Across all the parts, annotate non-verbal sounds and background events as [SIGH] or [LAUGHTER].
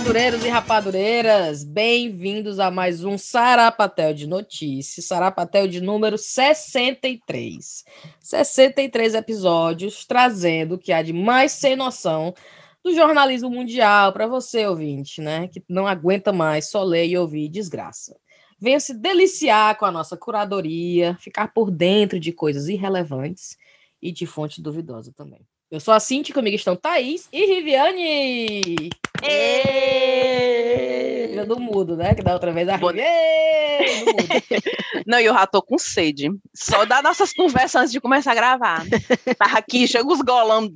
Rapadureiros e rapadureiras, bem-vindos a mais um Sarapatel de Notícias, Sarapatel de número 63. 63 episódios trazendo o que há de mais sem noção do jornalismo mundial para você, ouvinte, né? Que não aguenta mais só ler e ouvir desgraça. Venha se deliciar com a nossa curadoria, ficar por dentro de coisas irrelevantes e de fonte duvidosa também. Eu sou a Cinti, comigo estão Thaís e Riviane. Êêêê! do mudo, né? Que da outra vez a Rivi... Mudo. [LAUGHS] Não, e eu já tô com sede. Só das nossas conversas antes de começar a gravar. Tava aqui, chega os golão.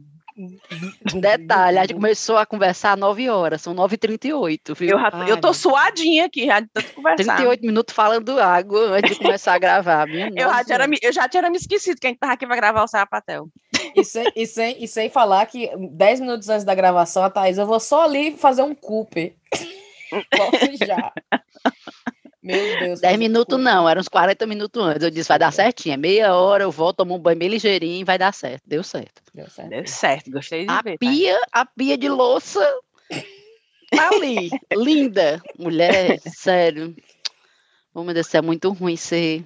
Detalhe, a gente começou a conversar às 9 horas, são 9h38, viu? Eu, já, Ai, eu tô suadinha aqui, já de tanto conversar. 38 minutos falando água antes de começar a gravar. Minha Eu já, nossa. tinha, me- eu já tinha me esquecido que a gente tava aqui pra gravar o Sarapatel. E sem, e, sem, e sem falar que 10 minutos antes da gravação, a Thaís, eu vou só ali fazer um Cooper. Volto [LAUGHS] já. Meu Deus. 10 fazer minutos Cooper. não, eram uns 40 minutos antes. Eu disse, vai dar certinho. É meia hora, eu volto, tomo um banho bem ligeirinho e vai dar certo. Deu certo. Deu certo. Deu certo, gostei de A ver. tá? pia, a pia de louça tá ali, [LAUGHS] linda. Mulher, sério. Oh, meu Deus, do céu, é muito ruim ser,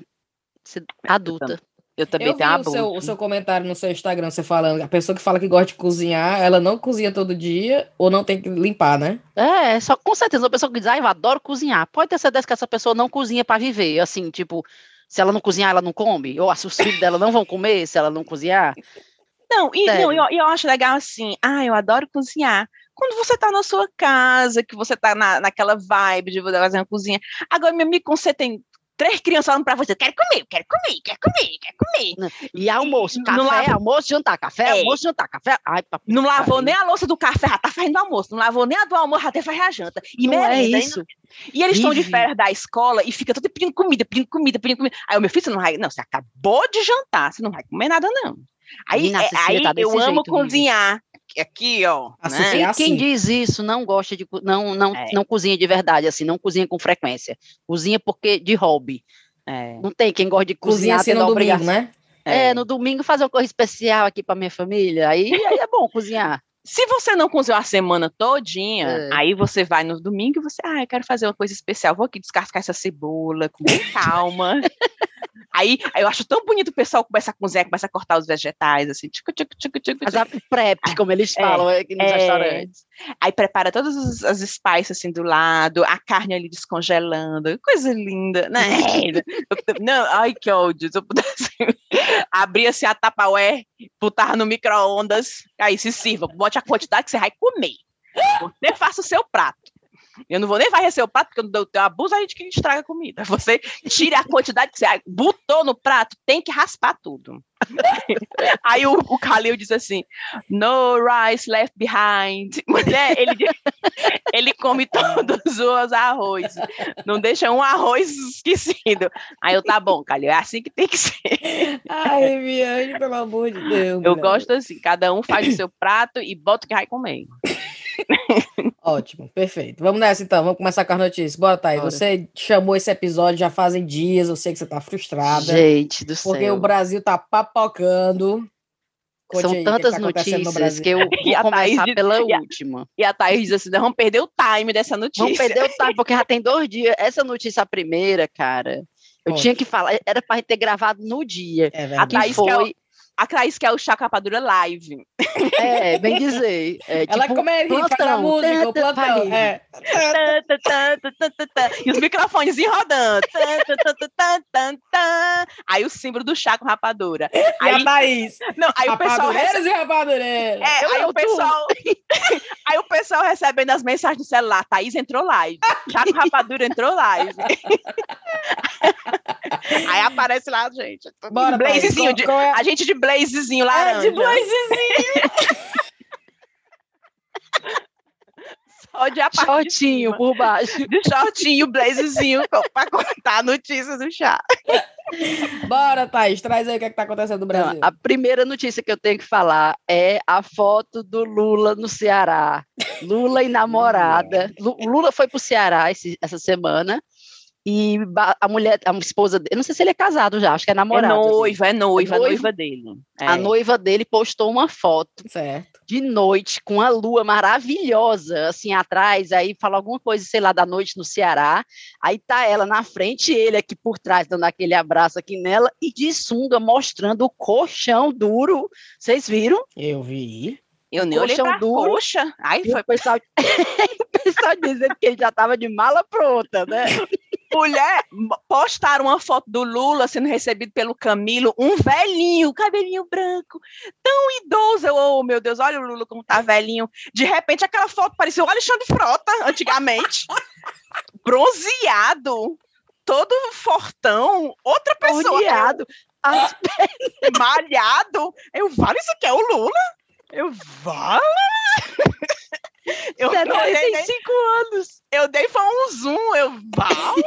ser adulta. Eu também Eu vi tenho uma o seu, o seu comentário no seu Instagram, você falando, a pessoa que fala que gosta de cozinhar, ela não cozinha todo dia ou não tem que limpar, né? É, só com certeza, uma pessoa que diz, ah, eu adoro cozinhar. Pode ter certeza que essa pessoa não cozinha para viver. Assim, tipo, se ela não cozinhar, ela não come? Ou se os filhos dela não vão comer se ela não cozinhar? Não, e, Sério. não, eu, eu acho legal assim, ah, eu adoro cozinhar. Quando você tá na sua casa, que você tá na, naquela vibe de você fazer uma cozinha. Agora, meu amigo, quando você tem três crianças falando pra você, quero comer, quero comer, quero comer, quero comer. E almoço, café, lava- almoço, jantar, café, É. almoço, jantar, café. Ai, papai. Não lavou nem a louça do café, já tá fazendo almoço. Não lavou nem a do almoço, já até faz a janta. E Não é merenda, e isso. E eles estão de férias da escola e fica todo pedindo comida, pedindo comida, pedindo comida. Aí o meu filho, você não vai. Não, você acabou de jantar, você não vai comer nada, não. Aí, Menina, é- aí tá eu amo jeito, Vivi. cozinhar. Aqui, ó. A né? É quem assim. diz isso não gosta de. Não, não, É. não cozinha de verdade, assim, não cozinha com frequência. Cozinha porque de hobby. É, Não tem quem gosta de Cozinha cozinhar assim tendo no domingo, né? É, no domingo fazer uma coisa especial aqui para minha família. Aí, aí é bom cozinhar. Se você não cozinhou a semana todinha, É. aí você vai no domingo e você, ah, eu quero fazer uma coisa especial, vou aqui descascar essa cebola com [LAUGHS] calma. aí, eu acho tão bonito o pessoal começa a cozinhar, começa a cortar os vegetais, assim, tchucu, tchucu, tchucu, tchucu, Fazer a prep, como eles É, falam aqui nos é. restaurantes. Aí prepara todas as, as spices assim do lado, a carne ali descongelando, coisa linda, né? Eu [LAUGHS] não, ai que ódio, se eu pudesse [LAUGHS] abrir assim a Tupperware, botar no micro-ondas, aí se sirva, bote a quantidade que você vai comer. Você faça o seu prato. Eu não vou nem varrer seu prato, porque eu tenho abuso a gente que estraga a comida. Você tire a quantidade que você botou no prato, tem que raspar tudo. Aí o, o Khalil diz assim: No rice left behind. [LAUGHS] Mulher, ele, ele come todos os arroz. Não deixa um arroz esquecido. Aí eu, tá bom, Khalil, é assim que tem que ser. Ai, Viane, pelo amor de Deus. Eu mulher. gosto assim, cada um faz o seu prato e bota o que vai comer. Ótimo, perfeito. Vamos nessa então, vamos começar com as notícias. Bora, Thaís. Bora. Você chamou esse episódio já fazem dias, eu sei que você tá frustrada. Gente do porque céu. o Brasil tá papocando. Conte São aí o que tantas tá no notícias Brasil. que eu [LAUGHS] E a vou Thaís começar diz- pela [LAUGHS] e a- última. E a Thaís diz assim: vamos perder o time dessa notícia. Vamos perder o time, porque já tem dois [LAUGHS] dias. Essa notícia, a primeira, cara, eu Conte. tinha que falar, era pra gente ter gravado no dia. É A verdade. Thaís Que que é foi, A Thaís quer o chá capadura live. é, bem dizer. É, Ela tipo, como é que faz a música, o plantão. É. Tã, tã, tã, tã, tã, tã, tã. E os microfones rodando. Tã, tã, tã, tã, tã, tã, tã. Aí o símbolo do chá com rapadura. E a Aí, Thaís? não, aí o pessoal recebe, e rapadureiras. é, [LAUGHS] aí, o pessoal, aí o pessoal recebendo as mensagens no celular. Thaís entrou live. Chá com rapadura entrou live. [LAUGHS] aí aparece lá, gente. Bora, blazezinho. De- é- A gente de blazezinho É, laranja. de blazezinho. [LAUGHS] Só de a shortinho por baixo. de shortinho, blazezinho, para contar notícias do chá. Bora, Thaís, traz aí o que, é que tá acontecendo no Não, Brasil. a primeira notícia que eu tenho que falar é a foto do Lula no Ceará. Lula e namorada. Lu- Lula foi para o Ceará esse- essa semana E a mulher, a esposa dele, eu não sei se ele é casado já, acho que é É namorado. assim. noiva, é noiva, É a noivo? noiva dele. É. A noiva dele postou uma foto Certo. de noite com a lua maravilhosa assim atrás, aí fala alguma coisa, sei lá, da noite no Ceará. Aí tá ela na frente, ele aqui por trás dando aquele abraço aqui nela e de sunga mostrando o colchão duro. Vocês viram? Eu vi. Eu nem olhei pra duro. coxa. Ai, foi o [LAUGHS] pessoal, o pessoal dizendo que ele já estava de mala pronta, né? mulher. Postaram uma foto do Lula sendo recebido pelo Camilo, um velhinho, cabelinho branco, tão idoso. Eu, oh, meu Deus, olha o Lula como tá velhinho. De repente, aquela foto parecia o Alexandre Frota, antigamente. [LAUGHS] Bronzeado, todo fortão, outra pessoa. As [LAUGHS] malhado. Eu, vale, isso aqui é o Lula? Eu, vale? [LAUGHS] Eu, eu, dei, 75 anos. eu dei foi um zoom, eu, vale?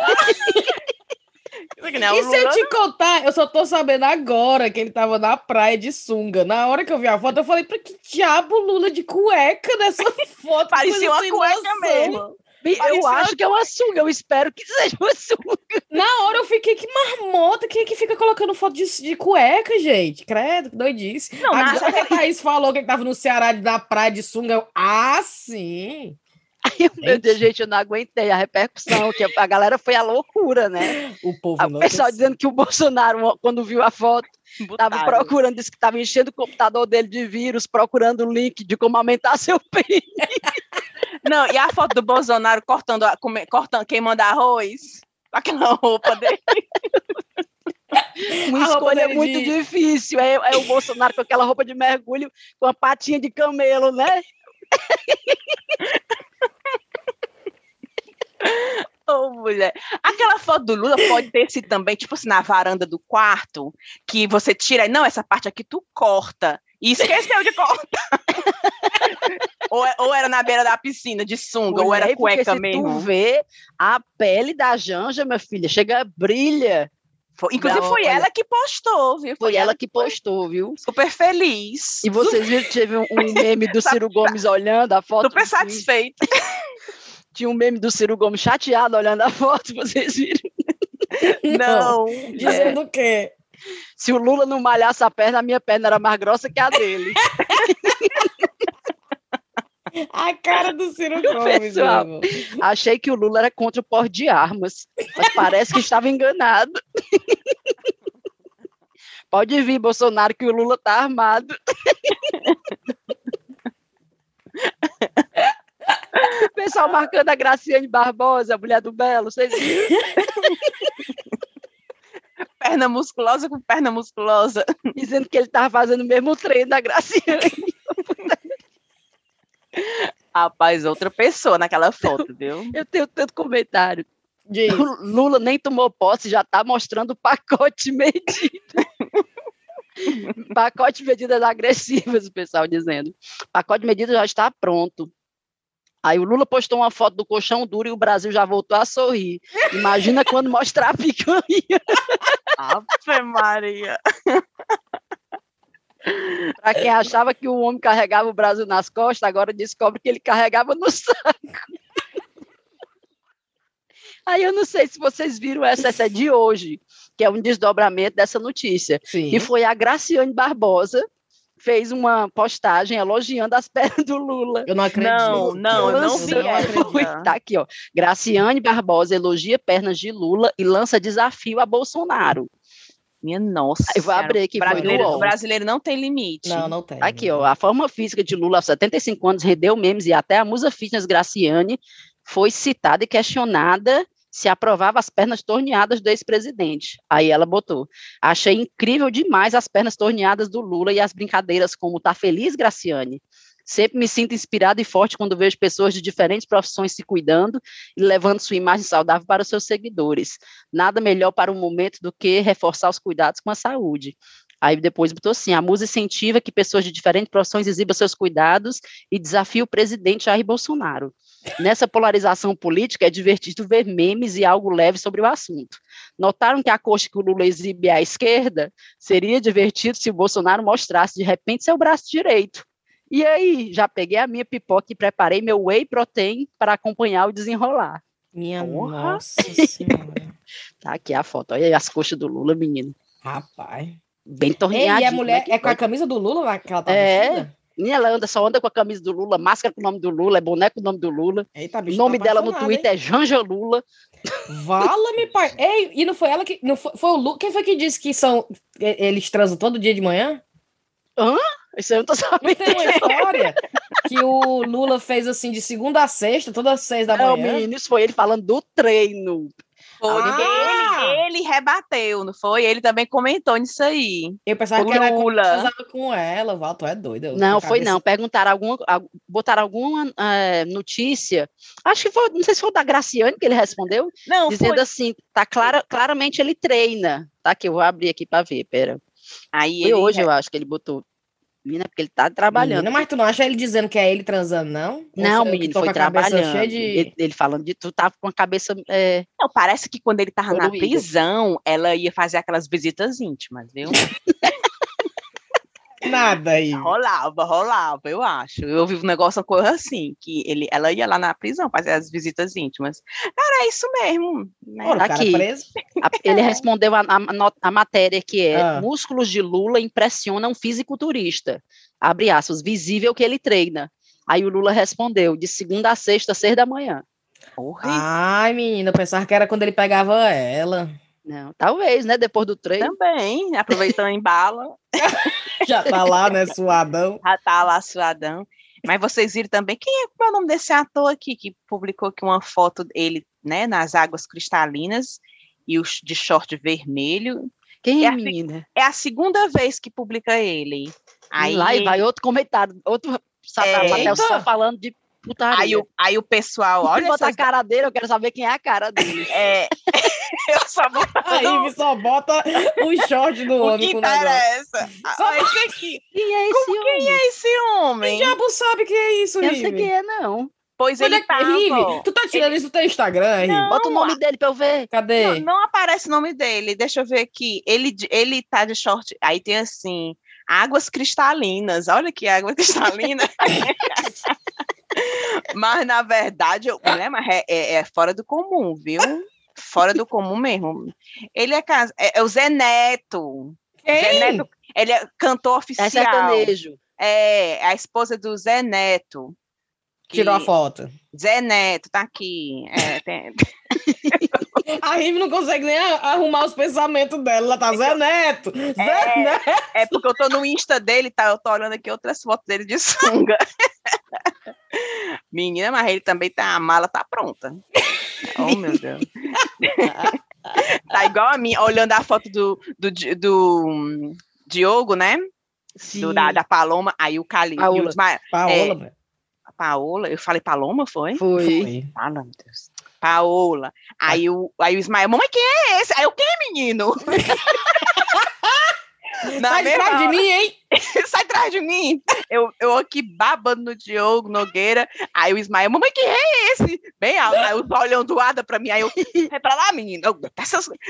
Não é o e se eu te contar, eu só tô sabendo agora que ele tava na praia de sunga. Na hora que eu vi a foto, eu falei, pra que diabo Lula de cueca nessa [LAUGHS] foto? Parecia uma cueca noção. mesmo. Eu acho que é uma sunga, eu espero que seja uma sunga. [LAUGHS] Na hora eu fiquei, que marmota, quem é que fica colocando foto de, de cueca, gente? Credo, que doidice. Não, na- Agora que a [LAUGHS] Thaís falou que ele tava no Ceará da praia de sunga, eu, ah, sim. Ai, meu Deus, gente, eu não aguentei a repercussão, que a galera foi à loucura, né? [LAUGHS] O povo O pessoal dizendo que o Bolsonaro, quando viu a foto, estava procurando, disse que estava enchendo o computador dele de vírus, procurando o link de como aumentar seu PIB. Não, e a foto do Bolsonaro cortando, come- cortando queimando arroz? Aquela roupa dele. Uma A escolha dele muito de- difícil. É, é o Bolsonaro com aquela roupa de mergulho, com a patinha de camelo, né? Ô, mulher. Aquela foto do Lula pode ter sido também, tipo assim, na varanda do quarto, que você tira. Não, essa parte aqui tu corta. E esqueceu de cortar. Na beira da piscina, de sunga, ou era cueca se mesmo. Tu vê a pele da Janja, minha filha, chega, brilha. Foi- inclusive, foi Olha. ela que postou, viu? Foi ela que postou, viu? Super feliz. E vocês viram que teve um, um [LAUGHS] meme do Ciro Gomes olhando a foto? Super satisfeita. [LAUGHS] Tinha um meme do Ciro Gomes chateado olhando a foto, vocês viram? [LAUGHS] Não. Dizendo o quê? Se o Lula não malhasse a perna, a minha perna era mais grossa que a dele. A cara do Ciro [LAUGHS] Gomes, Pessoal. meu. Achei que o Lula era contra o porte de armas, mas parece que estava enganado. Pode vir, Bolsonaro, que o Lula tá armado. O pessoal marcando a Graciane Barbosa, a mulher do Belo, vocês viram? Perna musculosa com perna musculosa. Dizendo que ele estava fazendo o mesmo treino da Graciane. Rapaz, outra pessoa naquela foto, viu? [LAUGHS] Eu tenho tanto comentário. Diz. O Lula nem tomou posse, já está mostrando o pacote [LAUGHS] medido. pacote de medidas agressivas, o pessoal dizendo. Pacote de medidas já está pronto. Aí o Lula postou uma foto do colchão duro e o Brasil já voltou a sorrir. Imagina quando mostrar a picanha. [LAUGHS] Ave Maria. Para quem achava que o homem carregava o Brasil nas costas, agora descobre que ele carregava no saco. Aí eu não sei se vocês viram essa, essa é de hoje, que é um desdobramento dessa notícia. Sim. que foi a Graciane Barbosa, fez uma postagem elogiando as [LAUGHS] pernas do Lula. Eu não acredito. Não, não, eu não vi eu essa. acredito. Tá aqui, ó. Graciane Barbosa elogia pernas de Lula e lança desafio a Bolsonaro. Minha nossa. Eu vou abrir aqui, brasileiro, o brasileiro não tem limite. Não, não tem. Aqui, ó. A forma física de Lula aos 75 anos rendeu memes e até a musa fitness Graciane foi citada e questionada se aprovava as pernas torneadas do ex-presidente. Aí ela botou: Achei incrível demais as pernas torneadas do Lula e as brincadeiras como tá feliz, Graciane. Sempre me sinto inspirada e forte quando vejo pessoas de diferentes profissões se cuidando e levando sua imagem saudável para os seus seguidores. Nada melhor para um momento do que reforçar os cuidados com a saúde. Aí depois botou assim: a musa incentiva que pessoas de diferentes profissões exibam seus cuidados e desafia o presidente Jair Bolsonaro. Nessa polarização política, é divertido ver memes e algo leve sobre o assunto. Notaram que a coxa que o Lula exibe à esquerda seria divertido se o Bolsonaro mostrasse de repente seu braço direito. E aí, já peguei a minha pipoca e preparei meu whey protein para acompanhar o desenrolar. Minha Porra. nossa [LAUGHS] senhora. Tá aqui a foto. Olha aí as coxas do Lula, menino. Rapaz. Bem Ei, torneadinho. e a mulher né, é com a camisa do Lula lá que ela tá É. vestida? Menina, ela anda, só anda com a camisa do Lula, máscara com o nome do Lula, é boneco com o nome do Lula. Eita, O bicho, nome tá dela no Twitter é Janja Lula. hein? Vala-me, pai. [LAUGHS] Ei, e não foi ela que. Não foi, foi o Lula. Quem foi que disse que são. Eles transam todo dia de manhã? Isso aí eu não tô Não sabendo. tem uma história que o Lula fez assim de segunda a sexta, todas as seis da Não, manhã. menino, isso foi ele falando do treino. Foi, Ah! ele, ele rebateu, não foi? Ele também comentou nisso aí. Eu pensava O que era Lula. casava com ela. Val, tu é doida. Não, foi cabeça- não. Perguntaram alguma, al- botaram alguma eh, notícia. Acho que foi, não sei se foi o da Graciane que ele respondeu, Não, dizendo foi. assim, tá clara, claramente ele treina. Tá aqui, eu vou abrir aqui para ver, pera. Aí Foi ele hoje, eu acho que ele botou. Menina, porque ele tá trabalhando. Menina, mas tu não acha ele dizendo que é ele transando, não? Não, menino, foi trabalhando. de- Ele, ele falando de tu tava com a cabeça. é, Não, parece que quando ele tava na prisão, ela ia fazer aquelas visitas íntimas, viu? [LAUGHS] Nada aí. rolava, rolava, eu acho. Eu ouvi um negócio, uma coisa assim, que ele, ela ia lá na prisão fazer as visitas íntimas. Cara, é isso mesmo. Né? Aqui. preso. ele respondeu a, a, a matéria que é Ah. músculos de Lula impressionam fisiculturista. Abre aspas, visível que ele treina. Aí o Lula respondeu, de segunda a sexta, seis da manhã. Porra, Ai, menina, eu pensava que era quando ele pegava ela. Não, talvez, né? Depois do treino. também, aproveitando em bala, [LAUGHS] Já tá lá, né, suadão. já tá lá suadão. Mas vocês viram também, quem é, é o nome desse ator aqui, que publicou aqui uma foto dele, né, nas águas cristalinas, e o de short vermelho. Quem É é, assim, menina? É a segunda vez que publica ele. Aí, lá e vai outro comentário, outro sapatel Eita! só falando de putaria. aí, o, aí o pessoal, olha bota a essas, cara dele, eu quero saber quem é a cara dele. é, [LAUGHS] eu só vou [LAUGHS] Aí falar só bota o short do [LAUGHS] o homem que com o negócio. interessa. Só Olha você aqui. Quem é esse homem? Quem é esse homem? O diabo sabe que é isso, Eu sei quem é, não. Pois Olha ele aqui, tava. Rive, tu tá tirando isso do teu Instagram, Rive? Não. Bota o nome dele pra eu ver. Cadê? Não, não aparece o nome dele. Deixa eu ver aqui. Ele, ele tá de short. Aí tem assim, águas cristalinas. Olha que água cristalina. Mas na verdade, eu- né, mas é, é- é fora do comum, viu? Fora do comum mesmo. Ele é, cas- é, é o Zé Neto. Zé? Neto. Ele é cantor É oficial. sertanejo. É, a esposa do Zé Neto. que- Tirou a foto. Zé Neto, tá aqui. É, tem- [LAUGHS] [LAUGHS] A Rive não consegue nem arrumar os pensamentos dela. Ela tá Zé Neto. Zé É. Neto. É porque eu tô no Insta dele, tá? Eu tô olhando aqui outras fotos dele de sunga. [LAUGHS] Menina, mas ele também tá, a mala tá pronta. Oh, meu Deus. [LAUGHS] tá igual a mim, olhando a foto do, do, do Diogo, né? Sim. Do, da, da Paloma, aí o Cali. Paola. Paola, É. a Paola, eu falei Paloma, foi? Foi. Foi. Ah, meu Deus. Paola. Aí o, aí o Ismael, mamãe, quem é esse? Aí quem é menino? [LAUGHS] Na Sai de mesma trás de mim, hein? [LAUGHS] sai atrás de mim. Eu, eu aqui babando no Diogo Nogueira. Aí o Ismael, mamãe, quem é esse? Bem alto. Aí o Zó olhando doada pra mim. Aí eu, vai pra lá, menino. Eu, tá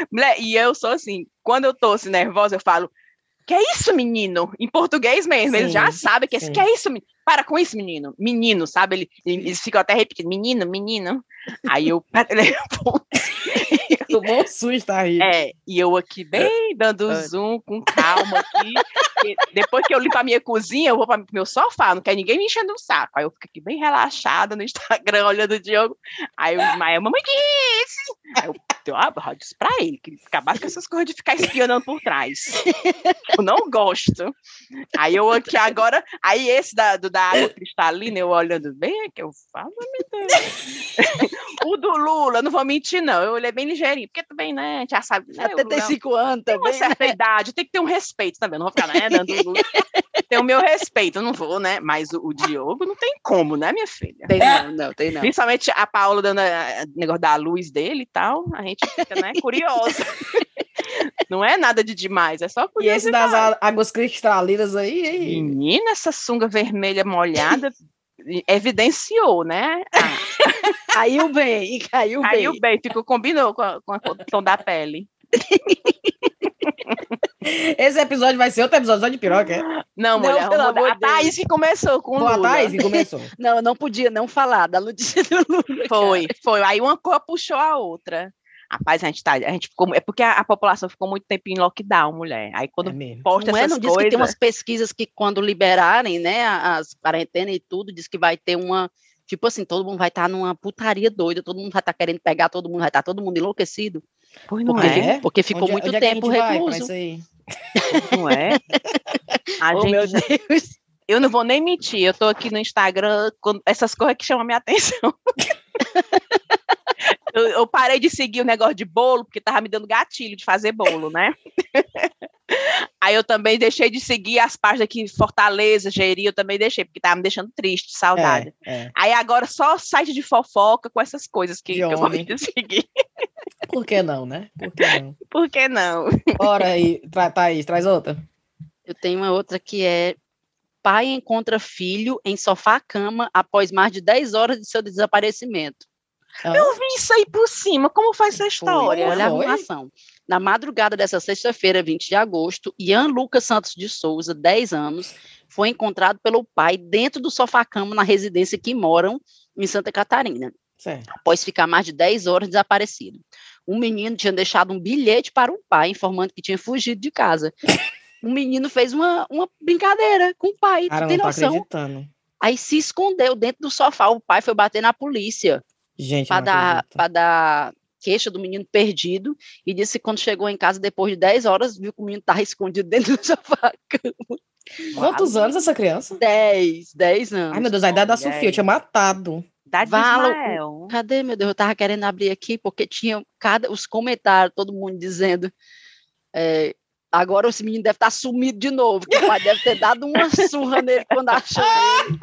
Mulher, e eu sou assim, quando eu tô assim, nervosa, eu falo, que é isso, menino? Em português mesmo. Eles Sim, já sabem que é sim. que é isso, menino? Para com isso, menino. Menino, sabe? Ele- Eles ficam até repetindo, menino, menino. Aí eu, [LAUGHS] [LAUGHS] Tomou um susto, a Rive. é, e eu aqui bem dando É. zoom com calma aqui. Depois que eu limpo a minha cozinha, eu vou para meu sofá, não quer ninguém me enchendo o saco. Aí eu fico aqui bem relaxada no Instagram, [LAUGHS] olhando o Diogo. Aí o Ismael, mamãe, que é esse? Aí eu deu uma disse pra ele, que acabar com essas coisas de ficar espionando por trás. Eu não gosto. Aí eu aqui agora, aí esse da, do, da água cristalina, eu olhando bem, é que eu falo, meu Deus. o do Lula, não vou mentir, não. Eu olhei bem ligeirinho, porque também, né, a gente já sabe. Né, o Lula- 75 anos tem uma também. né? certa idade, tem que ter um respeito também. Não vou ficar, né, dando. tem o meu respeito, eu não vou, né? Mas o, o Diogo não tem como, né, minha filha? Tem não, não, tem não. Principalmente a Paula dando eh, negócio da luz dele e tal, a gente fica, né, curiosa. [LAUGHS] Não é nada de demais, é só E esse curiosidade. das águas cristalinas aí, hein? Menina, essa sunga vermelha molhada evidenciou, né? Ah, [LAUGHS] Caiu bem, caiu, caiu bem. bem, ficou, combinou com a, com do tom da pele. [LAUGHS] Esse episódio vai ser outro episódio só de piroca, é? Não, Não, mulher, pelo a, amor a de Deus. Thaís que começou com o Pô, a Lula. Thaís que começou. [LAUGHS] Não, eu não podia não falar da notícia do [LAUGHS] Lula. Foi, foi. Aí uma coisa puxou a outra. Rapaz, a gente tá, a gente ficou, é porque a, a população ficou muito tempo em lockdown, mulher. Aí É quando mesmo. posta Não é? essas Não diz que coisas, tem umas pesquisas que quando liberarem, né, as quarentenas e tudo, diz que vai ter uma, tipo assim, todo mundo vai estar numa putaria doida, todo mundo vai estar querendo pegar todo mundo, vai estar todo mundo enlouquecido, pois não porque, é, fi- porque ficou Onde é- muito onde é tempo pra recluso. Não é. A Oh, gente, meu Deus. eu não vou nem mentir, eu tô aqui no Instagram, essas coisas que chamam a minha atenção. [LAUGHS] Eu, eu parei de seguir o negócio de bolo, porque tava me dando gatilho de fazer bolo, né? Aí eu também deixei de seguir as páginas que Fortaleza, Jeri, eu também deixei, porque tava me deixando triste, saudade. É, é. Aí agora só site de fofoca com essas coisas que, que eu gosto de seguir. [LAUGHS] Por que não, né? Por que não? [LAUGHS] Por que não? Ora aí, tra Thaís, traz outra. Eu tenho uma outra que é pai encontra filho em sofá-cama após mais de 10 horas de seu desaparecimento. Ah, Eu vi isso aí por cima. Como foi essa história? Olha a Foi? arrumação. Na madrugada dessa sexta-feira, 20 de agosto, Ian Lucas Santos de Souza, 10 anos, foi encontrado pelo pai dentro do sofá-cama na residência que moram em Santa Catarina, certo. após ficar mais de 10 horas desaparecido. O menino tinha deixado um bilhete para o pai, informando que tinha fugido de casa. O [LAUGHS] menino fez uma, uma brincadeira com o pai, Cara, tem não tô noção? acreditando. Aí se escondeu dentro do sofá. O pai foi bater na polícia Gente, para dar, pra dar queixa do menino perdido e disse que quando chegou em casa depois de 10 horas, viu que o menino estava [LAUGHS] escondido dentro do sofá. Quantos anos essa criança? 10, 10 anos. Ai, meu Deus, a idade da Sofia, eu tinha matado. Da de. Cadê, meu Deus? Eu tava querendo abrir aqui porque tinha cada os comentários, todo mundo dizendo. é, agora esse menino deve estar sumido de novo, que o pai deve ter dado uma surra nele quando achou ele.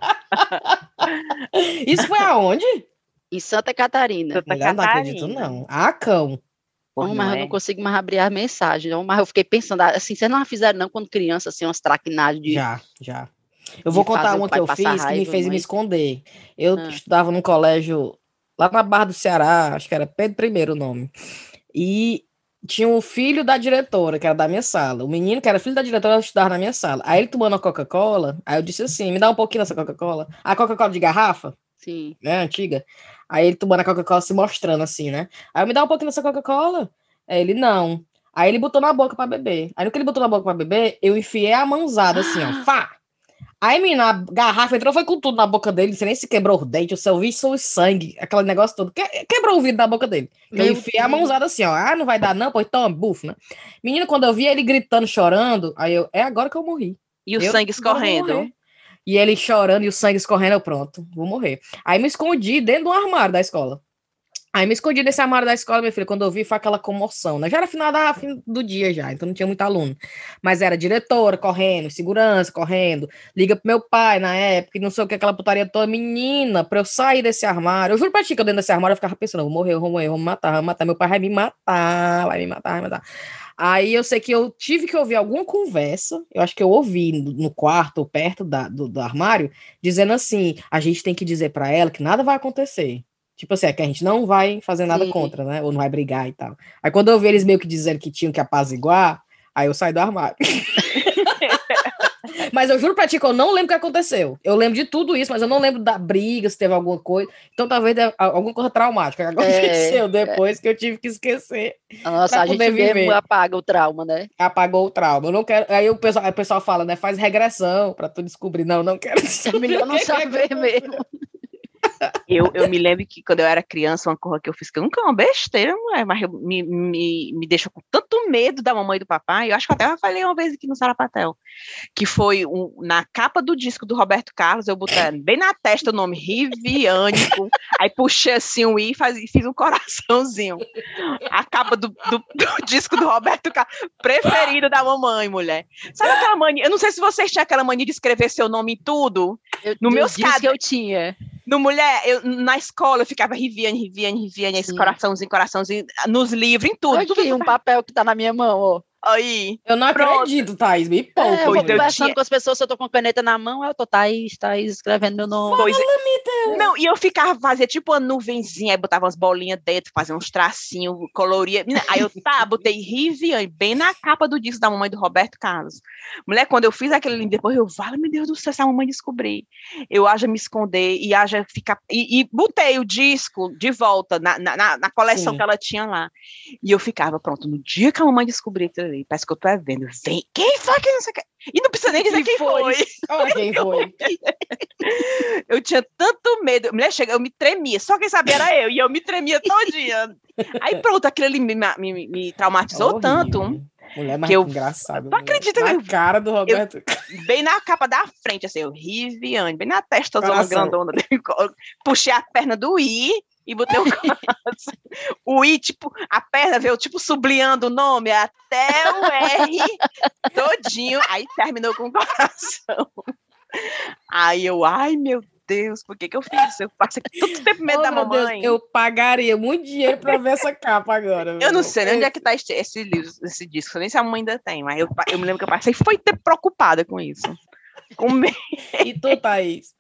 [LAUGHS] Isso foi aonde? Em Santa Catarina. Santa Mulher, não Catarina. acredito, não. Ah, cão. Não, não mas eu é? não consigo mais abrir a mensagem. Não, mas eu fiquei pensando, assim, vocês não fizeram não quando criança, assim, umas traquinagens de. Já, já. Eu vou contar uma que eu fiz que me fez me esconder. Eu Ah. estudava num colégio lá na Barra do Ceará, acho que era Pedro I o nome. E tinha o filho da diretora, que era da minha sala. O menino que era filho da diretora estudava na minha sala. Aí ele tomando a Coca-Cola, aí eu disse assim: me dá um pouquinho dessa Coca-Cola. A Coca-Cola de garrafa, Sim. né, antiga. Aí ele tomando a Coca-Cola se mostrando assim, né? Aí eu me dá um pouquinho dessa Coca-Cola. Aí ele, não. Aí ele botou na boca pra beber. Aí no que ele botou na boca pra beber, eu enfiei a mãozada assim, ó. [GASPS] Fá! Aí, menina, a garrafa entrou, foi com tudo na boca dele, sei nem se quebrou o dente, o seu vi o sangue, aquele negócio todo. Que- quebrou o vidro da boca dele. Eu Meu enfiei a mãozada assim, ó. Ah, não vai dar não? Pois toma, bufo, né? Menina, quando eu vi ele gritando, chorando, aí eu, é agora que eu morri. E o Eu sangue escorrendo. E ele chorando e o sangue escorrendo, eu pronto, vou morrer. Aí me escondi dentro de um armário da escola. Aí me escondi nesse armário da escola, meu filho, quando eu vi foi aquela comoção, né? Já era final da, fim do dia já, então não tinha muito aluno. Mas era diretora correndo, segurança correndo, liga pro meu pai na época, não sei o que, aquela putaria toda. Menina, pra eu sair desse armário, eu juro pra ti que eu dentro desse armário eu ficava pensando, eu vou morrer, eu vou morrer, eu vou matar, vai me matar, meu pai vai me matar, vai me matar, vai me matar. Aí eu sei que eu tive que ouvir alguma conversa, eu acho que eu ouvi no, quarto ou perto da, do, do armário, dizendo assim: a gente tem que dizer pra ela que nada vai acontecer. Tipo assim, é que a gente não vai fazer nada Sim. contra, né? Ou não vai brigar e tal. Aí quando eu vi eles meio que dizendo que tinham que apaziguar, aí eu saí do armário. [LAUGHS] mas eu juro pra ti que eu não lembro o que aconteceu. Eu lembro de tudo isso, mas eu não lembro da briga, se teve alguma coisa. Então talvez alguma coisa traumática que [LAUGHS] aconteceu depois que eu tive que esquecer. Nossa, Pra a gente poder mesmo viver. apaga o trauma, né? apagou o trauma. Eu não quero. Aí o pessoal, aí o pessoal fala, né? Faz regressão pra tu descobrir. Não, não quero. É melhor não que saber mesmo. Eu, eu me lembro que quando eu era criança, uma coisa que eu fiz, que nunca é uma besteira, mulher, mas eu- me, me, me deixou com tanto medo da mamãe e do papai, eu acho que até eu falei uma vez aqui no Sarapatel, que foi um- na capa do disco do Roberto Carlos, eu botei bem na testa o nome Riviânico, aí puxei assim um i e faz- fiz um coraçãozinho. A capa do, do, do disco do Roberto Carlos, preferida da mamãe, mulher. Sabe aquela mania? Eu não sei se vocês tinham aquela mania de escrever seu nome em tudo. Eu, No eu meus cad- que eu tinha. No mulher, eu, na escola eu ficava Riviane, Riviane, Riviane, esse Sim. coraçãozinho, coraçãozinho, nos livros, em tudo. tudo Aqui, um papel que tá na minha mão, ó. Aí, Eu não Pronto. acredito, Thaís. Me É, poupa. eu vou Pois eu mulher. conversando tinha- com as pessoas, se eu tô com caneta na mão, eu tô Thaís, Thaís escrevendo meu nome. pois Não, e eu ficava, fazia tipo uma nuvenzinha, aí botava umas bolinhas dentro, fazia uns tracinhos, coloria. Aí eu, tá, botei Riviane bem na capa do disco da mamãe do Roberto Carlos. Mulher, quando eu fiz aquele link, depois eu, vale, meu Deus do céu, se a mamãe descobrir. Eu haja me esconder e haja ficar. E, e botei o disco de volta na, na, na- coleção Sim. que ela tinha lá. E eu ficava, pronto, no dia que a mamãe descobrir aquilo ali, parece que eu tô vendo, vem, quem foi que não sei o que. E não precisa nem dizer quem foi. Olha quem [LAUGHS] foi. Eu tinha tanto medo. Mulher, chega, eu me tremia. Só quem sabia era [LAUGHS] eu. E eu me tremia todinha. Aí pronto, aquilo ali me, me, me- traumatizou tanto. Mulher mais que eu- engraçada. Tu mulher. acredita Na eu- cara do Roberto. [LAUGHS] Bem na capa da frente, assim, eu Riviane, bem na testa zona grandona. [LAUGHS] Puxei a perna do I e botei o coração. O I, tipo, a perna veio, tipo, sublinhando o nome até o R todinho. Aí terminou com o coração. Aí eu, ai, meu Deus, por que que eu fiz isso? Eu passei tanto tempo medo Oh, da meu Deus, mamãe. eu pagaria muito dinheiro pra ver essa capa agora. Eu não sei nem onde é que tá esse, esse livro, esse disco, nem se a mãe ainda tem, mas eu, eu me lembro que eu passei foi ter preocupada com isso. Com [LAUGHS] medo. E tu, Thaís?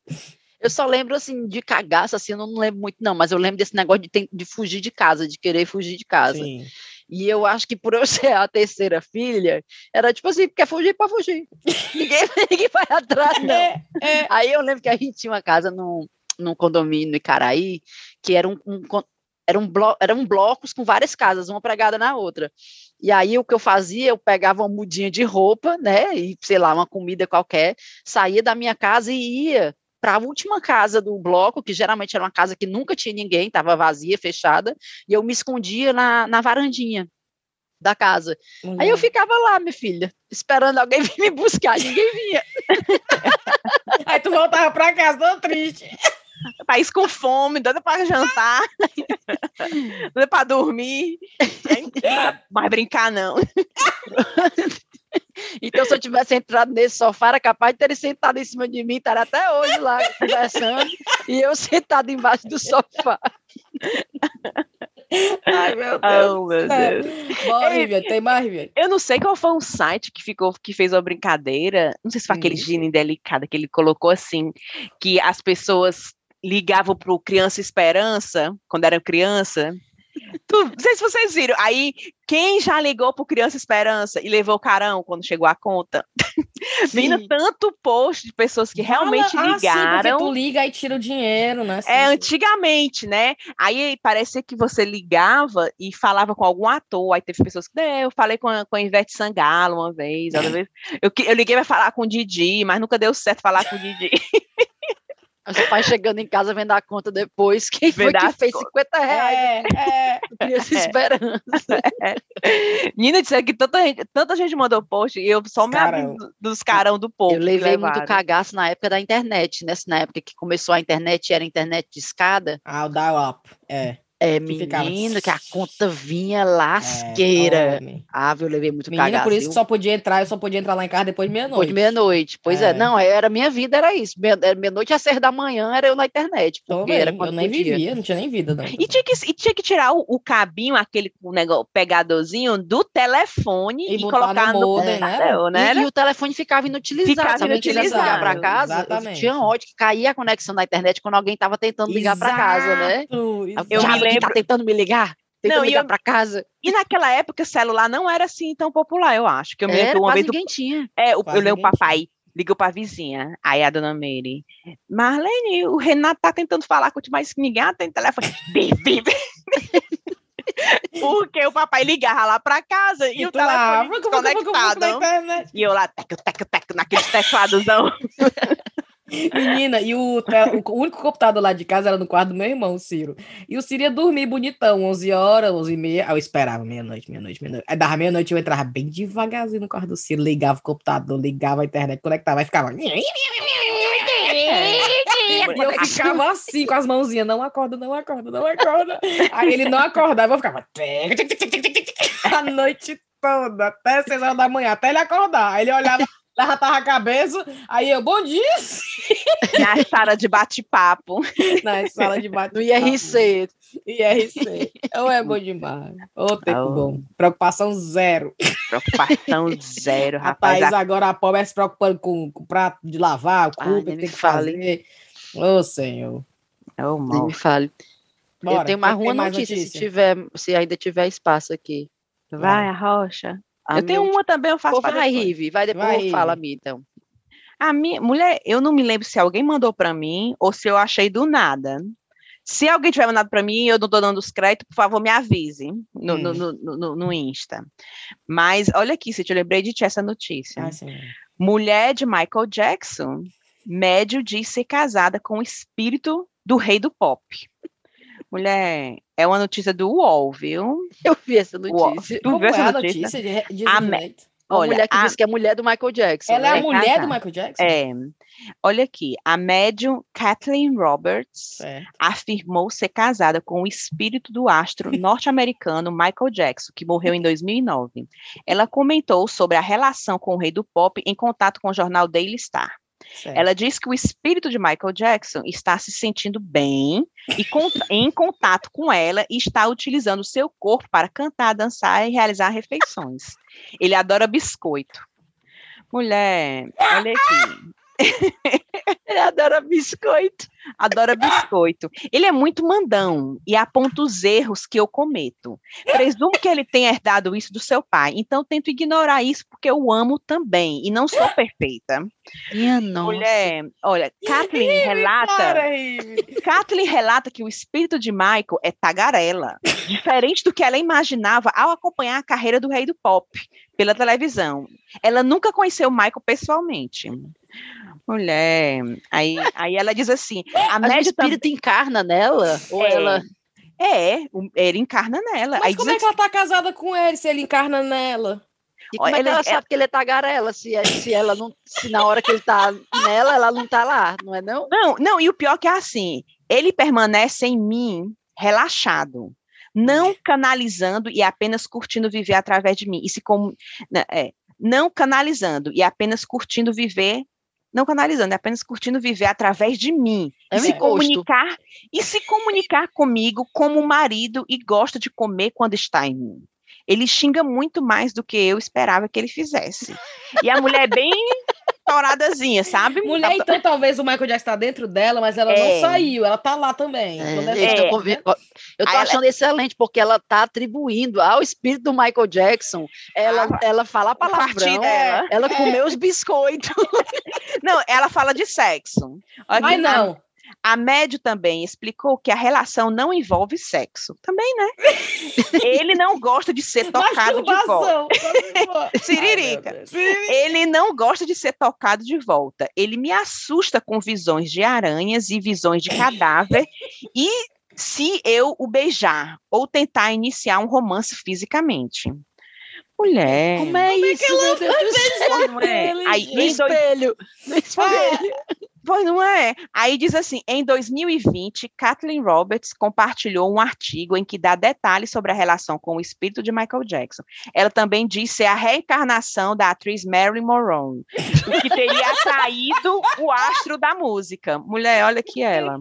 Eu só lembro, assim, de cagaço, assim, eu não lembro muito, não, mas eu lembro desse negócio de, de fugir de casa, de querer fugir de casa. Sim. E eu acho que por eu [LAUGHS] ser a terceira filha, era tipo assim, quer fugir para fugir. ninguém, [LAUGHS] ninguém vai atrás, não. É, é. Aí eu lembro que a gente tinha uma casa num, num condomínio no Icaraí, que era um, um con- era um blo eram blocos com várias casas, uma pregada na outra. E aí o que eu fazia, eu pegava uma mudinha de roupa, né, e sei lá, uma comida qualquer, saía da minha casa e ia para a última casa do bloco, que geralmente era uma casa que nunca tinha ninguém, estava vazia, fechada, e eu me escondia na, na varandinha da casa. Aí eu Uhum. ficava lá, minha filha, esperando alguém [LAUGHS] vir me buscar, ninguém vinha. [LAUGHS] Aí tu voltava pra casa, tão triste. [LAUGHS] País com fome, dando pra jantar, dando pra dormir. Mas brincar, não. Então, se eu tivesse entrado nesse sofá, era capaz de ter ele sentado em cima de mim, estar até hoje lá conversando, e eu sentado embaixo do sofá. Ai, meu Deus. Oh, meu. Deus. Bora, Ei, Viviane, tem mais, Viviane? Eu não sei qual foi um site que ficou que fez uma brincadeira. Não sei se foi aquele Hum. gênio delicado que ele colocou assim, que as pessoas ligavam pro Criança Esperança quando eram criança. Tu- não sei se vocês viram. Aí, quem já ligou pro Criança Esperança e levou carão quando chegou a conta? [LAUGHS] Menina, tanto post de pessoas que realmente Ah, sim, porque ligaram. tu liga e tira o dinheiro, né? Sim, É, sim. antigamente, né? Aí parecia que você ligava e falava com algum ator. Aí teve pessoas que, é, eu falei com a, com a Ivete Sangalo uma vez, outra vez. Eu, eu liguei para falar com o Didi, mas nunca deu certo falar com o Didi. [LAUGHS] Os pais chegando em casa vendo a conta depois, [LAUGHS] quem foi Vendo que fez contas. 50 reais? É, é. [LAUGHS] Criança É. esperando. Nina disse que tanta gente, tanta gente mandou post e eu só Os me abri dos carão do povo. Eu que levei muito cagaço na época da internet, né? Na época que começou a internet, era internet de escada. Ah, o dial-up. É. É, Que ficava- menino, que a conta vinha lasqueira. Homem. Ah, eu levei muito Menina, cagaço. por isso que só podia entrar, eu só podia entrar lá em casa depois de Depois meia-noite. de meia-noite. Pois é. É. não, era minha vida, era isso. Meia-noite às seis da manhã era eu na internet. Porque Também, era eu quando nem podia. vivia, não tinha nem vida, não. E tinha, que, e tinha que tirar o, o cabinho, aquele negócio, pegadorzinho do telefone E e, colocar no no, modem, né? computador, né? E, e o telefone ficava inutilizado. Ficava quisesse ligar para inutilizado, casa, eu exatamente. tinha ódio que caía a conexão da internet quando alguém estava tentando ligar para casa, né? Exato, Eu Eu me lembro- tá tentando me ligar, tentando Não, ligar eu- para casa. E naquela época, celular não era assim tão popular, eu acho. Que eu me lembro Era, uma vez ninguém tinha. É, o- eu lembro o papai ligou pra vizinha, aí a dona Meire, Marlene, o Renato tá tentando falar contigo, mas ninguém atende o telefone. [LAUGHS] [LAUGHS] Porque o papai ligava lá pra casa e, E o lá, telefone na internet. E eu lá, teco, teco, teco, naqueles tecladozão. [LAUGHS] Menina, e o, o único computador lá de casa era no quarto do meu irmão, o Ciro. E o Ciro ia dormir bonitão, 11 horas, 11 e meia. Eu esperava meia-noite, meia-noite, meia-noite. Aí dava meia-noite, eu entrava bem devagarzinho no quarto do Ciro, ligava o computador, ligava a internet, conectava, aí ficava. E eu ficava assim, com as mãozinhas, não acorda, não acorda, não acorda. Aí ele não acordava, eu ficava [LAUGHS] a noite toda, até 6 horas da manhã, até ele acordar. Aí ele olhava, levantava a cabeça, aí eu, bom dia! Na sala de bate-papo. Na sala de bate No IRC. IRC. Ou é bom demais. Ô, tempo Oh. bom. Preocupação zero. Preocupação zero, rapaz. Rapaz, agora a pobre é se preocupando com, com o prato de lavar, o cubo que tem que fale. fazer. Ô, senhor. Oh, mal. me fale. Bora, eu tenho uma mais notícia, Se, tiver, se ainda tiver espaço aqui. Vai, a rocha. A eu tenho minha- uma também, eu faço vai, depois. Rive. Vai depois, Vai, fala a mim, então. A minha mulher, eu não me lembro se alguém mandou para mim ou se eu achei do nada. Se alguém tiver mandado para mim, eu não estou dando os créditos, por favor, me avise no, no, Hum. no, no- no Insta. Mas olha aqui, se eu lembrei de ti essa notícia. Ah. Mulher de Michael Jackson, médio diz ser casada com o espírito do rei do pop. Mulher, é uma notícia do UOL, viu? Eu vi essa [LAUGHS] notícia. Tu Como viu é essa a notícia? notícia? de, de A? Uma Olha, mulher que a- disse que é mulher do Michael Jackson. Ela é né? a mulher do. Michael Jackson? É, olha aqui, a médium Kathleen Roberts afirmou ser casada com o espírito do astro norte-americano Michael Jackson, que morreu em 2009. Ela comentou sobre a relação com o rei do pop em contato com o jornal Daily Star. Certo. Ela diz que o espírito de Michael Jackson está se sentindo bem e em contato com ela e está utilizando o seu corpo para cantar, dançar e realizar refeições. Ele adora biscoito. Mulher, olha aqui. [LAUGHS] Ele adora biscoito. Adora biscoito. Ele é muito mandão e aponta os erros que eu cometo. Presumo que ele tenha herdado isso do seu pai, então tento ignorar isso porque eu amo também e não sou perfeita. Minha nossa. Mulher, olha, Kathleen relata. Kathleen relata que o espírito de Michael é tagarela, diferente do que ela imaginava ao acompanhar a carreira do rei do pop pela televisão. Ela nunca conheceu Michael pessoalmente. Mulher, aí, aí ela diz assim, a média também espírito encarna nela? Ou É. ela... É, o- ele encarna nela. Mas Aí como é que ela tá casada com ele se ele encarna nela? E como é Olha, que ela ele- sabe que ele é tagarela? Se, é- se ela não... Se na hora que ele tá nela, ela não tá lá, não é não? Não, não, e o pior que é assim, ele permanece em mim relaxado, não canalizando e apenas curtindo viver através de mim. E se como, né, é, não canalizando e apenas curtindo viver, não canalizando, é apenas curtindo viver através de mim. É se comunicar e se comunicar comigo como marido e gosta de comer quando está em mim. Ele xinga muito mais do que eu esperava que ele fizesse. E a mulher é bem toradazinha, sabe? Mulher, então talvez o Michael Jackson tá dentro dela, mas ela É. não saiu, ela tá lá também. É, Então conven- ó, Eu tô Aí ela- achando excelente, porque ela tá atribuindo ao espírito do Michael Jackson, ela, Ah, ela fala palavrão, ela comeu os biscoitos. [LAUGHS] Não, ela fala de sexo. Mas não. A, médio também explicou que a relação não envolve sexo. Também, né? [LAUGHS] Ele não gosta de ser tocado de volta. [LAUGHS] Masturbação. Siririca. Ai. Ele não gosta de ser tocado de volta. Ele me assusta com visões de aranhas e visões de cadáver. e se eu o beijar ou tentar iniciar um romance fisicamente. Mulher. Como é isso, meu Deus do céu? é? ele, Aí, No espelho, no espelho. Pois não é? Aí diz assim: em 2020, Kathleen Roberts compartilhou um artigo em que dá detalhes sobre a relação com o espírito de Michael Jackson. Ela também diz ser a reencarnação da atriz Marilyn Monroe, o que teria atraído o astro da música. Mulher, olha aqui ela.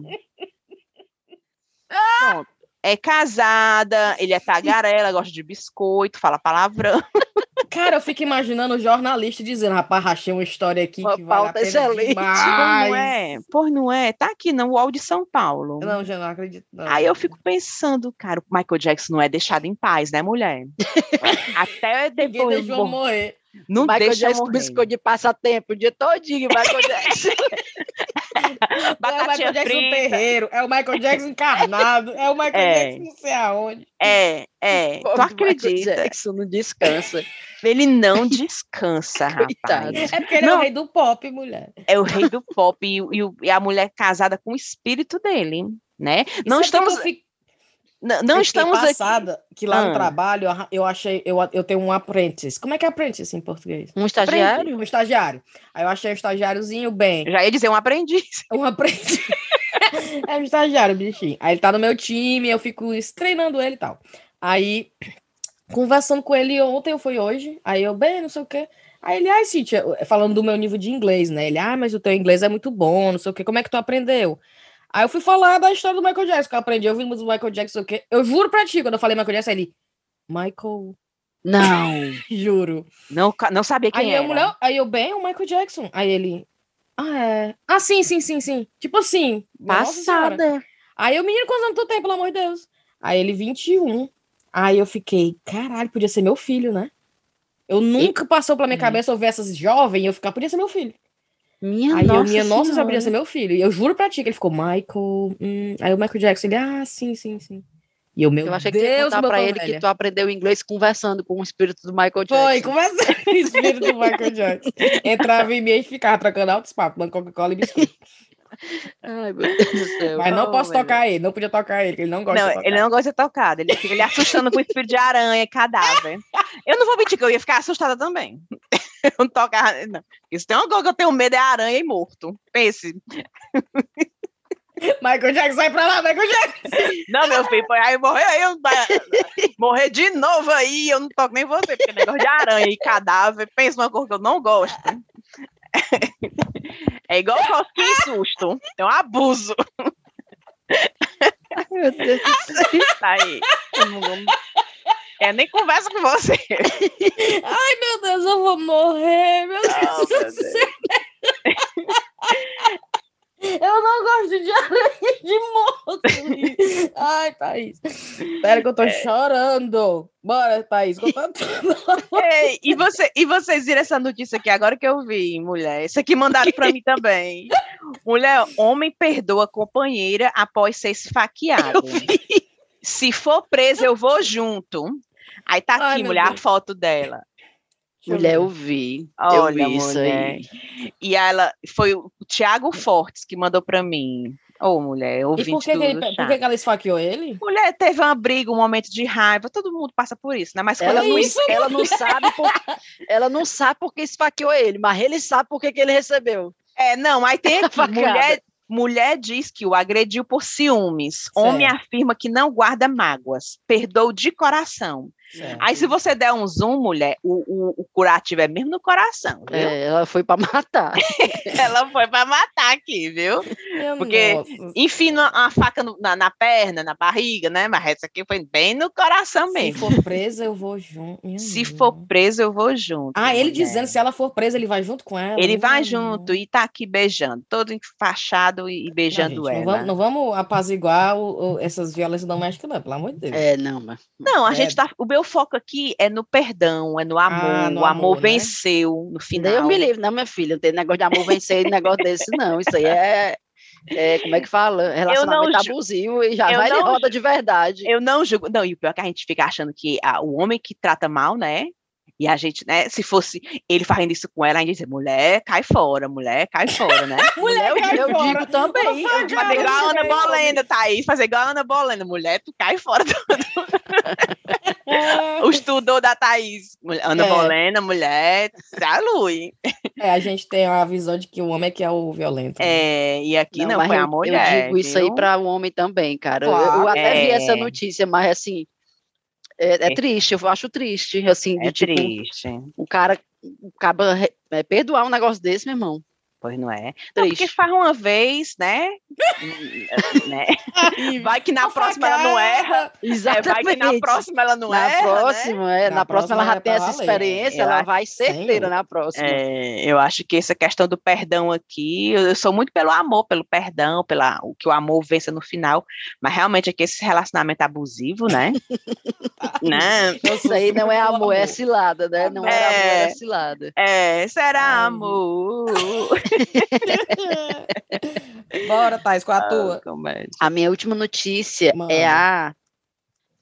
Pronto. É casada, ele é tagarela, gosta de biscoito, fala palavrão. [LAUGHS] Cara, eu fico imaginando o jornalista dizendo, rapaz, rachei uma história aqui Uma que vale a pauta pena excelente. Pois demais. não é? Pois não é? Tá aqui no UOL de São Paulo. Não, já não acredito. Não. Aí eu fico pensando, cara, o Michael Jackson não é deixado em paz, né, mulher? [LAUGHS] Até Ninguém depois. deixou bom, morrer. não Michael deixa Jackson morrer. biscoito de passatempo o dia todinho, Michael Jackson. [LAUGHS] [LAUGHS] é o Batatinha Michael Jackson terreiro, é o Michael Jackson encarnado, é o Michael É. Jackson não sei aonde. É, é. [LAUGHS] Tu Pobre Michael acredita? Jackson não descansa. Ele não descansa, [LAUGHS] Coitado. rapaz. É porque ele é Não. o rei do pop, mulher. É o rei do pop e, e e a mulher casada com o espírito dele, né? Não estamos, que não, não estamos aqui. passada que lá Ah. no trabalho eu achei, eu, eu tenho um apprentice. Como é que é apprentice em português? Um estagiário? Um estagiário. Aí eu achei um estagiáriozinho bem. Já ia dizer um aprendiz. Um aprendiz. [LAUGHS] é um estagiário, bichinho. Aí ele tá no meu time, eu fico treinando ele e tal. Aí, conversando com ele ontem ou foi hoje, aí eu, bem, não sei o quê. Aí ele, ai, Cíntia, falando do meu nível de inglês, né? Ele, ah, mas o teu inglês é muito bom, não sei o quê, como é que tu aprendeu? Aí eu fui falar da história do Michael Jackson, que eu aprendi, eu vi do Michael Jackson, o quê? Eu juro pra ti, quando eu falei Michael Jackson, ele, Michael, Não. [LAUGHS] juro. Não, não sabia quem Aí era. eu, mulher, aí eu, bem, o Michael Jackson. Aí ele, ah, é. Ah, sim, sim, sim, sim. Tipo assim. Passada. Aí eu, menino, quantos anos tu tem, pelo amor de Deus? Aí ele, 21. Aí eu fiquei, caralho, podia ser meu filho, né? Eu nunca passou pela minha Hum. cabeça eu ver essas jovens e eu ficar, podia ser meu filho. Minha Aí eu, nossa minha nossa, já podia Senhora. ser meu filho. E eu juro pra ti que ele ficou, Michael. hum. Aí o Michael Jackson, ele, ah, sim, sim, sim. E eu, meu Eu achei que tu ia Deus, contar pra ele que velha. tu aprendeu inglês conversando com o espírito do Michael Jackson. Foi, conversa com [LAUGHS] o espírito do Michael [LAUGHS] Jackson. Entrava em mim e ficava trocando altos papos, dando Coca-Cola e biscoito. Ai, meu Deus do céu. Mas não Oh, posso meu tocar ele, não podia tocar ele, ele não gosta de Não, tocar. ele não gosta de tocado. Ele fica ali assustando com espírito de aranha e cadáver. Eu não vou mentir que eu ia ficar assustada também. [LAUGHS] Eu não tocava. Não. Isso tem uma coisa que eu tenho medo é aranha e morto. Pense. Michael Jackson, sai pra lá, Michael Jackson. Não, meu filho, foi aí morreu aí, eu- morrer de novo aí, eu não toco nem você, porque negócio de aranha e cadáver, pensa numa coisa que eu não gosto. É igual cosquinha e susto. É um abuso. Meu Deus do céu. Tá aí. Eu É, nem conversa com você. Ai, meu Deus, eu vou morrer, meu Deus Oh, do meu céu. Eu não gosto de aranha de morto. [LAUGHS] Ai, Thaís. Espera que eu tô É. chorando. Bora, Thaís. [LAUGHS] Ei, e, você, e vocês viram essa notícia aqui agora que eu vi, mulher? Isso aqui mandaram pra mim também. Mulher, homem perdoa companheira após ser esfaqueado. Se for presa, eu vou junto. Aí tá Ai, aqui, meu mulher, a foto dela. Mulher, eu vi. Olha, eu vi isso mulher. aí. E ela foi o Tiago Fortes que mandou pra mim. Ô, mulher, E ouvinte por que, do, que, ele, por que, que ela esfaqueou ele? Mulher teve uma briga, um momento de raiva. Todo mundo passa por isso, né? Mas Ela não, fui- isso, ela não sabe por, [LAUGHS] ela não sabe porque esfaqueou ele, mas ele sabe por que que ele recebeu. É, não, aí tem aqui, mulher, mulher diz que o agrediu por ciúmes. Homem afirma que não guarda mágoas, perdoa de coração. Aí se você der um zoom, mulher, o, o, o curativo é mesmo no coração, viu? É, ela foi para [LAUGHS] matar. [LAUGHS] Ela foi pra matar aqui, viu? Porque- Nossa. Enfim, uma, uma faca no- na, na perna, na barriga, né? Mas essa aqui foi bem no coração Se mesmo. for presa, eu vou junto. Minha [LAUGHS] Se for preso, eu vou junto. Ah, ele mulher. dizendo se ela for presa, ele vai junto com ela. Ele vai Hum. junto e tá aqui beijando, todo enfaixado e e Não, beijando gente, ela. Não vamos, não vamos apaziguar o- o- essas violências domésticas, não, pelo amor de Deus. É, não, mas Não, a É. gente tá. O meu foco aqui é no perdão, é no amor. Ah, no o amor, amor, né? venceu no final. Deus me livre, não, minha filha, não tem negócio de amor vencer negócio desse, não. Isso aí é, é, como é que fala? Relacionamento ju- abusivo e já eu vai de não roda de verdade. Eu não julgo. Não, e o pior é que a gente fica achando que ah, o homem que trata mal, né? E a gente, né? Se fosse ele fazendo isso com ela, a gente dizer, mulher, cai fora, mulher, cai fora, né? [LAUGHS] Mulher, eu, cai eu fora. digo também. Eu Fazer igual a Ana. Bolena, Thaís, fazer igual a Ana Bolena, mulher, tu cai fora do o estudou da Thaís. Mulher- Ana É. Bolena, mulher, salui. É, a gente tem a visão de que o homem é que é o violento. né? É, e aqui não, mas foi eu, a mulher. Eu digo isso aí viu? para o homem também, cara. Eu- eu, Claro. até vi É. essa notícia, mas assim, é, é É. triste, eu acho triste, assim, de É tipo, triste. um cara acaba é, perdoar um negócio desse, meu irmão. Pois não é. Não, porque Triste. faz uma vez, né? né? [LAUGHS] Ih, Vai que na uma próxima ela não erra. É, vai que na próxima ela não na erra. né? próxima, é, Na na, próxima ela próxima já tem é essa valer. experiência, Eu ela acho- vai certeira Senhor. na próxima. É, eu acho que essa questão do perdão aqui, eu, eu sou muito pelo amor, pelo perdão, pela o que o amor vença no final, mas realmente aqui esse relacionamento abusivo, né? [LAUGHS] né? Isso aí não é amor, é cilada, né? Não era amor, É. é cilada. É, será amor? [LAUGHS] Bora, Thais, com a tua. comédia. A minha última notícia Manda. é a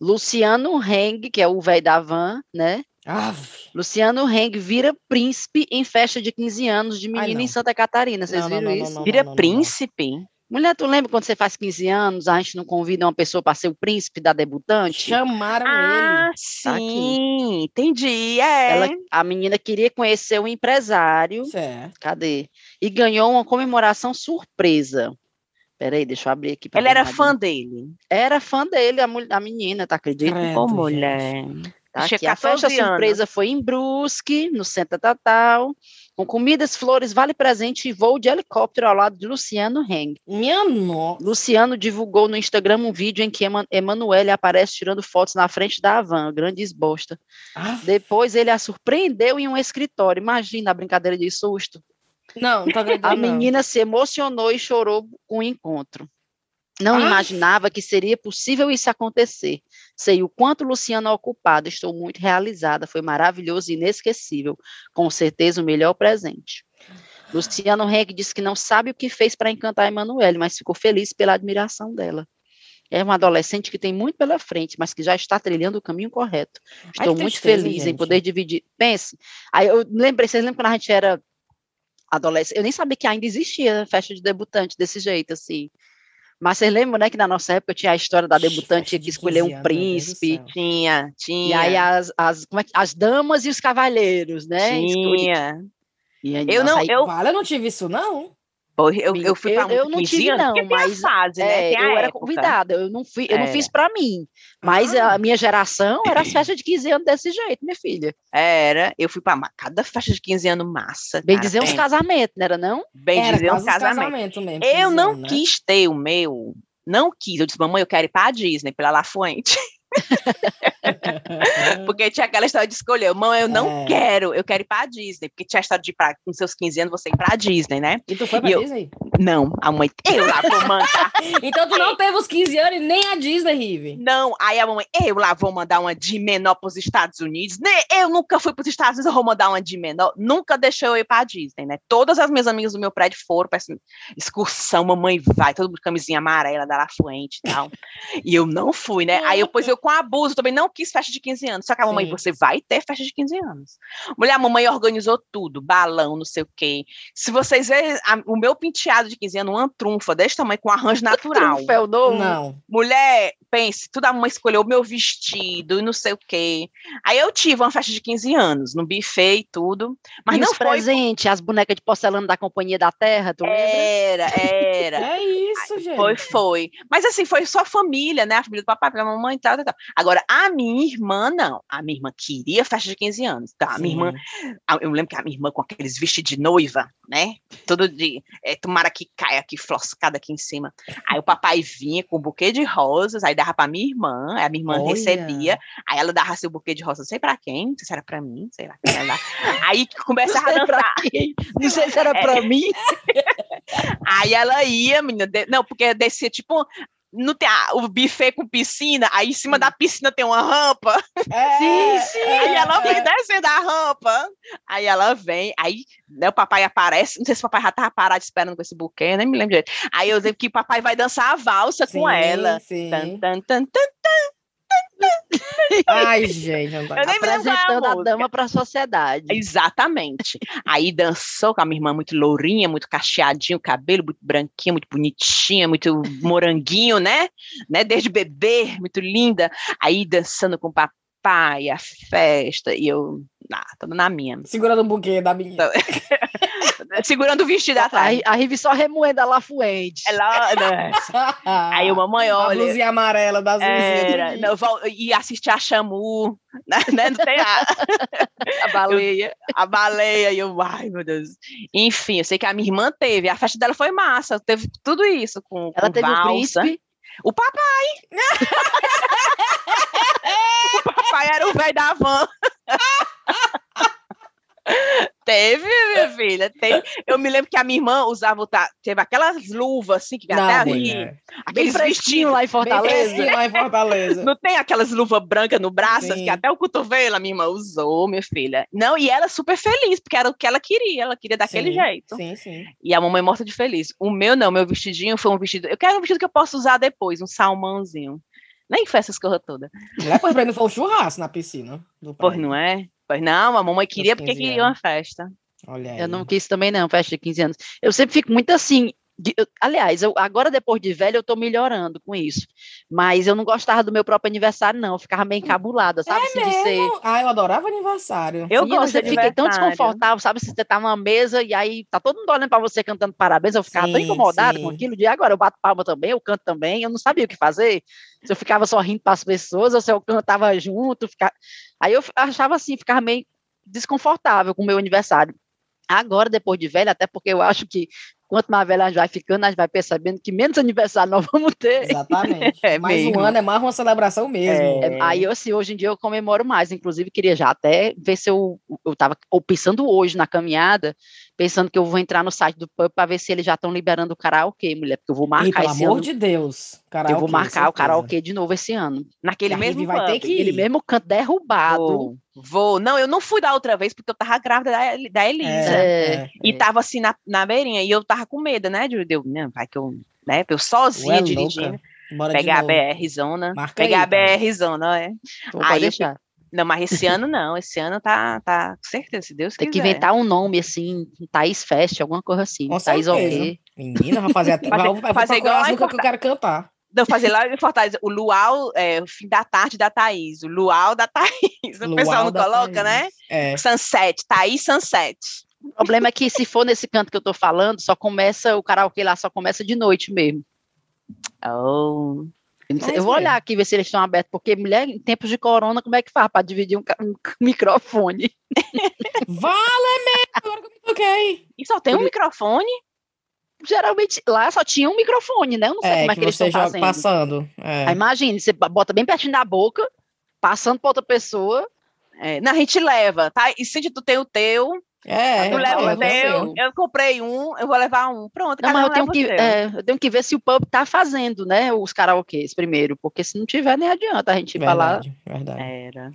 Luciano Heng, que é o velho da van, né? Ave. Luciano Heng vira príncipe em festa de 15 anos de menina não. em Santa Catarina. Vocês Não, não, viram não, não, isso? não. Vira príncipe? Mulher, tu lembra quando você faz 15 anos, a gente não convida uma pessoa para ser o príncipe da debutante? Chamaram Ah, Tá aqui. sim, entendi. É. Ela, a menina queria conhecer o empresário, ele. Certo. cadê? E ganhou uma comemoração surpresa. Peraí, deixa eu abrir aqui. Ela era fã dele. Era fã dele, a, mul- a menina, tá acredita? Credo, Ô, mulher. Tá aqui. A festa 14 anos. surpresa foi em Brusque, no Centro Tatal, com comidas, flores, vale presente e voo de helicóptero ao lado de Luciano Heng. Minha nossa. Luciano divulgou no Instagram um vídeo em que Eman- Emanuele aparece tirando fotos na frente da van, grande esbosta. Ah, Depois ele a surpreendeu em um escritório. Imagina a brincadeira de susto. Não, acreditando. A menina se emocionou e chorou com o encontro. Não Ah. imaginava que seria possível isso acontecer. Sei o quanto Luciano é ocupado, estou muito realizada, foi maravilhoso e inesquecível. Com certeza o melhor presente. Luciano Henrique disse que não sabe o que fez para encantar a Emanuele, mas ficou feliz pela admiração dela. É uma adolescente que tem muito pela frente, mas que já está trilhando o caminho correto. Ai, Estou que muito tristeza, feliz em gente. poder dividir. Pense, aí eu lembrei, vocês lembram quando a gente era adolescente? Eu nem sabia que ainda existia festa de debutante desse jeito, assim. Mas vocês lembram, né, que na nossa época tinha a história da debutante festa que escolher 15 um príncipe. céu. Tinha, E tinha. aí as, as, como é que- as damas e os cavalheiros, né? escolhi- Tinha. E aí, Eu não, eu, Vale, eu não tive isso, não. Eu, eu fui Eu- pra eu muito não 15 tive, anos, não, tem a fase, né? É, Tem a eu era época. convidada, eu não fui, eu não Era. fiz para mim, mas Ah. a minha geração era as [COUGHS] festas de 15 anos desse jeito, minha filha. Era, eu fui pra ma- cada festa de 15 anos massa. Bem cara, dizer uns casamentos, não era não? Bem Era dizer um uns casamento. casamento mesmo. Eu 15 não anos, né? quis ter o meu, não quis. Eu disse, mamãe, eu quero ir pra Disney, pela La Fuente. [LAUGHS] [LAUGHS] Porque tinha aquela história de escolher. Mãe, eu não É. quero, eu quero ir pra Disney. Porque tinha a história de ir pra, com seus 15 anos, você ir pra Disney, né? E tu foi pra E eu- Disney? Não, a mãe, eu lá vou mandar. [LAUGHS] Então tu não [LAUGHS] teve os 15 anos e nem a Disney, Rive. Não, aí a mamãe, eu lá vou mandar uma de menor pros Estados Unidos. Né? Eu nunca fui pros Estados Unidos, eu vou mandar uma de menor. Nunca deixou eu ir pra Disney, né? Todas as minhas amigas do meu prédio foram pra essa excursão, mamãe vai, todo mundo de camisinha amarela da Fuente e tal. e eu não fui, né? Aí depois eu com abuso também não quis festa de 15 anos. Só que a mamãe, Sim. você vai ter festa de 15 anos. Mulher, a mamãe organizou tudo, balão, não sei o quê. Se vocês verem a- o meu penteado de 15 anos, uma trunfa desse tamanho com arranjo [LAUGHS] natural. Troféu novo. Não. Mulher, pense, tudo a mãe escolheu o meu vestido e não sei o quê. Aí eu tive uma festa de 15 anos, no buffet e tudo. Mas e não os foi. presentes, as bonecas de porcelana da Companhia da Terra, tu? Era, era. [LAUGHS] É isso, gente. Foi, foi. Mas assim, foi só família, né? A família do papai, da mamãe e tal, tal, tal. Agora, a minha irmã, não. A minha irmã queria festa de 15 anos. Tá? A minha irmã, eu lembro que a minha irmã com aqueles vestidos de noiva, né? Todo de. É, tomara que caia aqui, floscada aqui em cima. Aí o papai vinha com um buquê de rosas, aí dava pra minha irmã, aí a minha irmã Olha. recebia, aí ela dava seu buquê de rosas, não sei pra quem, não sei se era pra mim, sei lá. quem ela dava. Aí começava a dançar. não sei se era É. pra mim. [LAUGHS] Aí ela ia, menina, de- não, porque descia tipo. Não tem a- o buffet com piscina, aí em cima da piscina tem uma rampa, É, Sim, sim. aí ela vem é. descendo a rampa, aí ela vem, aí né, o papai aparece, não sei se o papai já tava parado esperando com esse buquê, nem me lembro direito. Aí eu lembro que o papai vai dançar a valsa com Sim, ela. Sim. Tan, tan, tan, tan. Ai, gente. Não. Eu nem a Apresentando a música. dama para a sociedade. Exatamente. Aí dançou com a minha irmã muito lourinha, muito cacheadinho, o cabelo muito branquinho, muito bonitinha, muito moranguinho, né? né? Desde bebê, muito linda. Aí dançando com o papai, a festa, e eu, ah, toda na minha. Segurando o buquê da menina. [LAUGHS] Segurando o vestido atrás. A, a Rive só remoendo a La Fuente. Ela, né? [LAUGHS] Aí uma mãe A olha. blusinha amarela das Era, não, vol- e assistir a Chamu, [LAUGHS] né? né, Não tem a, A baleia. a baleia, e eu, ai meu Deus. Enfim, eu sei que a minha irmã teve, a festa dela foi massa, teve tudo isso com, Ela com teve o príncipe. O papai! [LAUGHS] o papai era o velho da van. [LAUGHS] Teve, minha filha, teve. Eu me lembro que a minha irmã usava, o ta- teve aquelas luvas assim, que até mulher. Bem aqueles vestidos. lá em Fortaleza. lá em Fortaleza. Não tem aquelas luvas brancas no braço, Sim. que até o cotovelo a minha irmã usou, minha filha. Não, e ela super feliz, porque era o que ela queria, ela queria daquele Sim, jeito. Sim, sim. E a mamãe morta de feliz. O meu não, meu vestidinho foi um vestido. Eu quero um vestido que eu possa usar depois, um salmãozinho. Nem foi essas coisas todas. Mulher, pois pra mim foi um churrasco na piscina. Do Pois não é? Pois não, a mamãe queria porque 15 queria uma festa. Olha aí. Eu não quis também não, festa de 15 anos. Eu sempre fico muito assim, de- eu- aliás, eu, agora depois de velho eu tô melhorando com isso. Mas eu não gostava do meu próprio aniversário, não. Eu ficava meio encabulada, sabe? assim, de ser. Ah, eu adorava aniversário. Eu gosto de fica tão desconfortável, sabe? Se você tá numa mesa e aí tá todo mundo olhando pra você cantando parabéns, eu ficava tão Sim, incomodada com aquilo de agora eu bato palma também, eu canto também, eu não sabia o que fazer. Se eu ficava só rindo para as pessoas, ou se eu cantava junto, fica... aí eu achava assim, ficava meio desconfortável com o meu aniversário. Agora, depois de velha, até porque eu acho que quanto mais velha a gente vai ficando, a gente vai percebendo que menos aniversário [LAUGHS] nós vamos ter. Exatamente. [LAUGHS] É mais um mesmo. ano é mais uma celebração mesmo. É. Aí, eu, assim, hoje em dia eu comemoro mais. Inclusive, queria já até ver se eu. Eu estava pensando hoje na caminhada, pensando que eu vou entrar no site do pub para ver se eles já estão liberando o karaokê, mulher, porque eu vou E, marcar pelo esse amor ano. de Deus. Karaokê, eu vou marcar o karaokê de novo esse ano. Naquele E mesmo vai ter pub. que ir. Ele mesmo canto derrubado. Vou, vou. Não, eu não fui da outra vez porque eu tava grávida da, da Elisa. É, é, E é. tava assim na, na beirinha. E eu tava com medo, né? De eu, não, vai que eu, né? Eu sozinha Ué, dirigindo. louca. Bora de Pegar a. BR zona. Marca pegar aí, a. BR zona, é. Então, Aí deixar. Não, mas esse [LAUGHS] ano não. Esse ano tá, tá com certeza, se Deus Tem que quiser. inventar um nome assim, Thaís Fest, alguma coisa assim. Com Thaís. OK. Menina, vai fazer até. [LAUGHS] Vai, vai fazer igual as lá em músicas que eu quero cantar. Não, fazer lá em Fortaleza, o luau, é, o fim da tarde da Thaís, o luau da Thaís. O pessoal Luau não da coloca, né? Thaís. É. Sunset, Thaís Sunset. O problema é que se for nesse canto que eu tô falando, só começa, o karaokê lá só começa de noite mesmo. Oh. Sei- Mas eu vou é. olhar aqui, ver se eles estão abertos, porque mulher, em tempos de corona, como é que faz para dividir um, um [LAUGHS] microfone? Vale mesmo, agora que eu me toquei. E só tem um microfone? Geralmente lá só tinha um microfone, né? Eu não sei É, como é que que eles você estão fazendo. passando. É. Aí imagine, você bota bem pertinho da boca, passando para outra pessoa. É, não, a gente leva, tá? E se tu tem o teu, É, tu eu leva levo o teu, o eu comprei um, eu vou levar um. Pronto, Não, cada mas um eu tenho, o que, é, eu tenho que ver se o pub tá fazendo, né? Os karaokês primeiro, porque se não tiver, nem adianta a gente falar. Verdade, verdade. Era.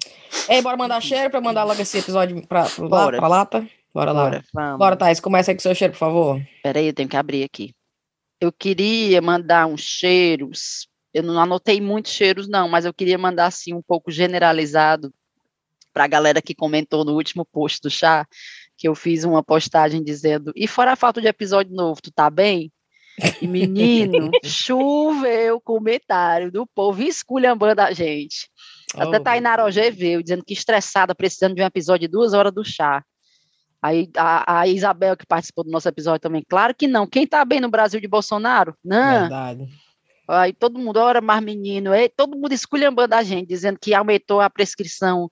Ei, bora mandar cheiro pra mandar logo esse episódio pra, pra, Bora. pra lata? Bora lá. Bora. Vamos. Bora, Thais, começa aí com seu cheiro, por favor. Peraí, eu tenho que abrir aqui. Eu queria mandar uns cheiros. Eu não anotei muitos cheiros, não, mas eu queria mandar assim um pouco generalizado para a galera que comentou no último post do chá, que eu fiz uma postagem dizendo: e fora a falta de episódio novo, tu tá bem? E menino, [LAUGHS] choveu comentário do povo esculhambando a gente. Até Oh, Tainara OG veio dizendo que estressada, precisando de um episódio de duas horas do chá. Aí a, a Isabel, que participou do nosso episódio também, claro que não. Quem tá bem no Brasil de Bolsonaro? Não. Verdade. Aí todo mundo, ora, mais menino, aí todo mundo esculhambando a gente, dizendo que aumentou a prescrição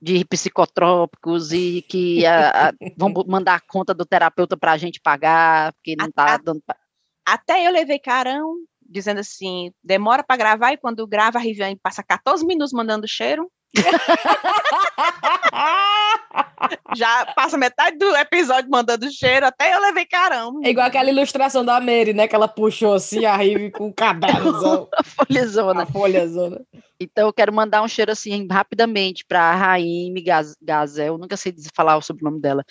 de psicotrópicos e que a, a, vão mandar a conta do terapeuta para a gente pagar, porque não tá a- dando. pra- Até eu levei carão, dizendo assim, demora pra gravar, e quando grava, a Riviane passa 14 minutos mandando cheiro. [LAUGHS] Já passa metade do episódio mandando cheiro, até eu levei carão. É igual aquela ilustração da Mary, né? Que ela puxou assim a Rive com o caderno, [LAUGHS] A folhazona. a folhazona. Então, eu quero mandar um cheiro assim rapidamente para a Raime Gaz- Gazel, nunca sei falar o sobrenome dela,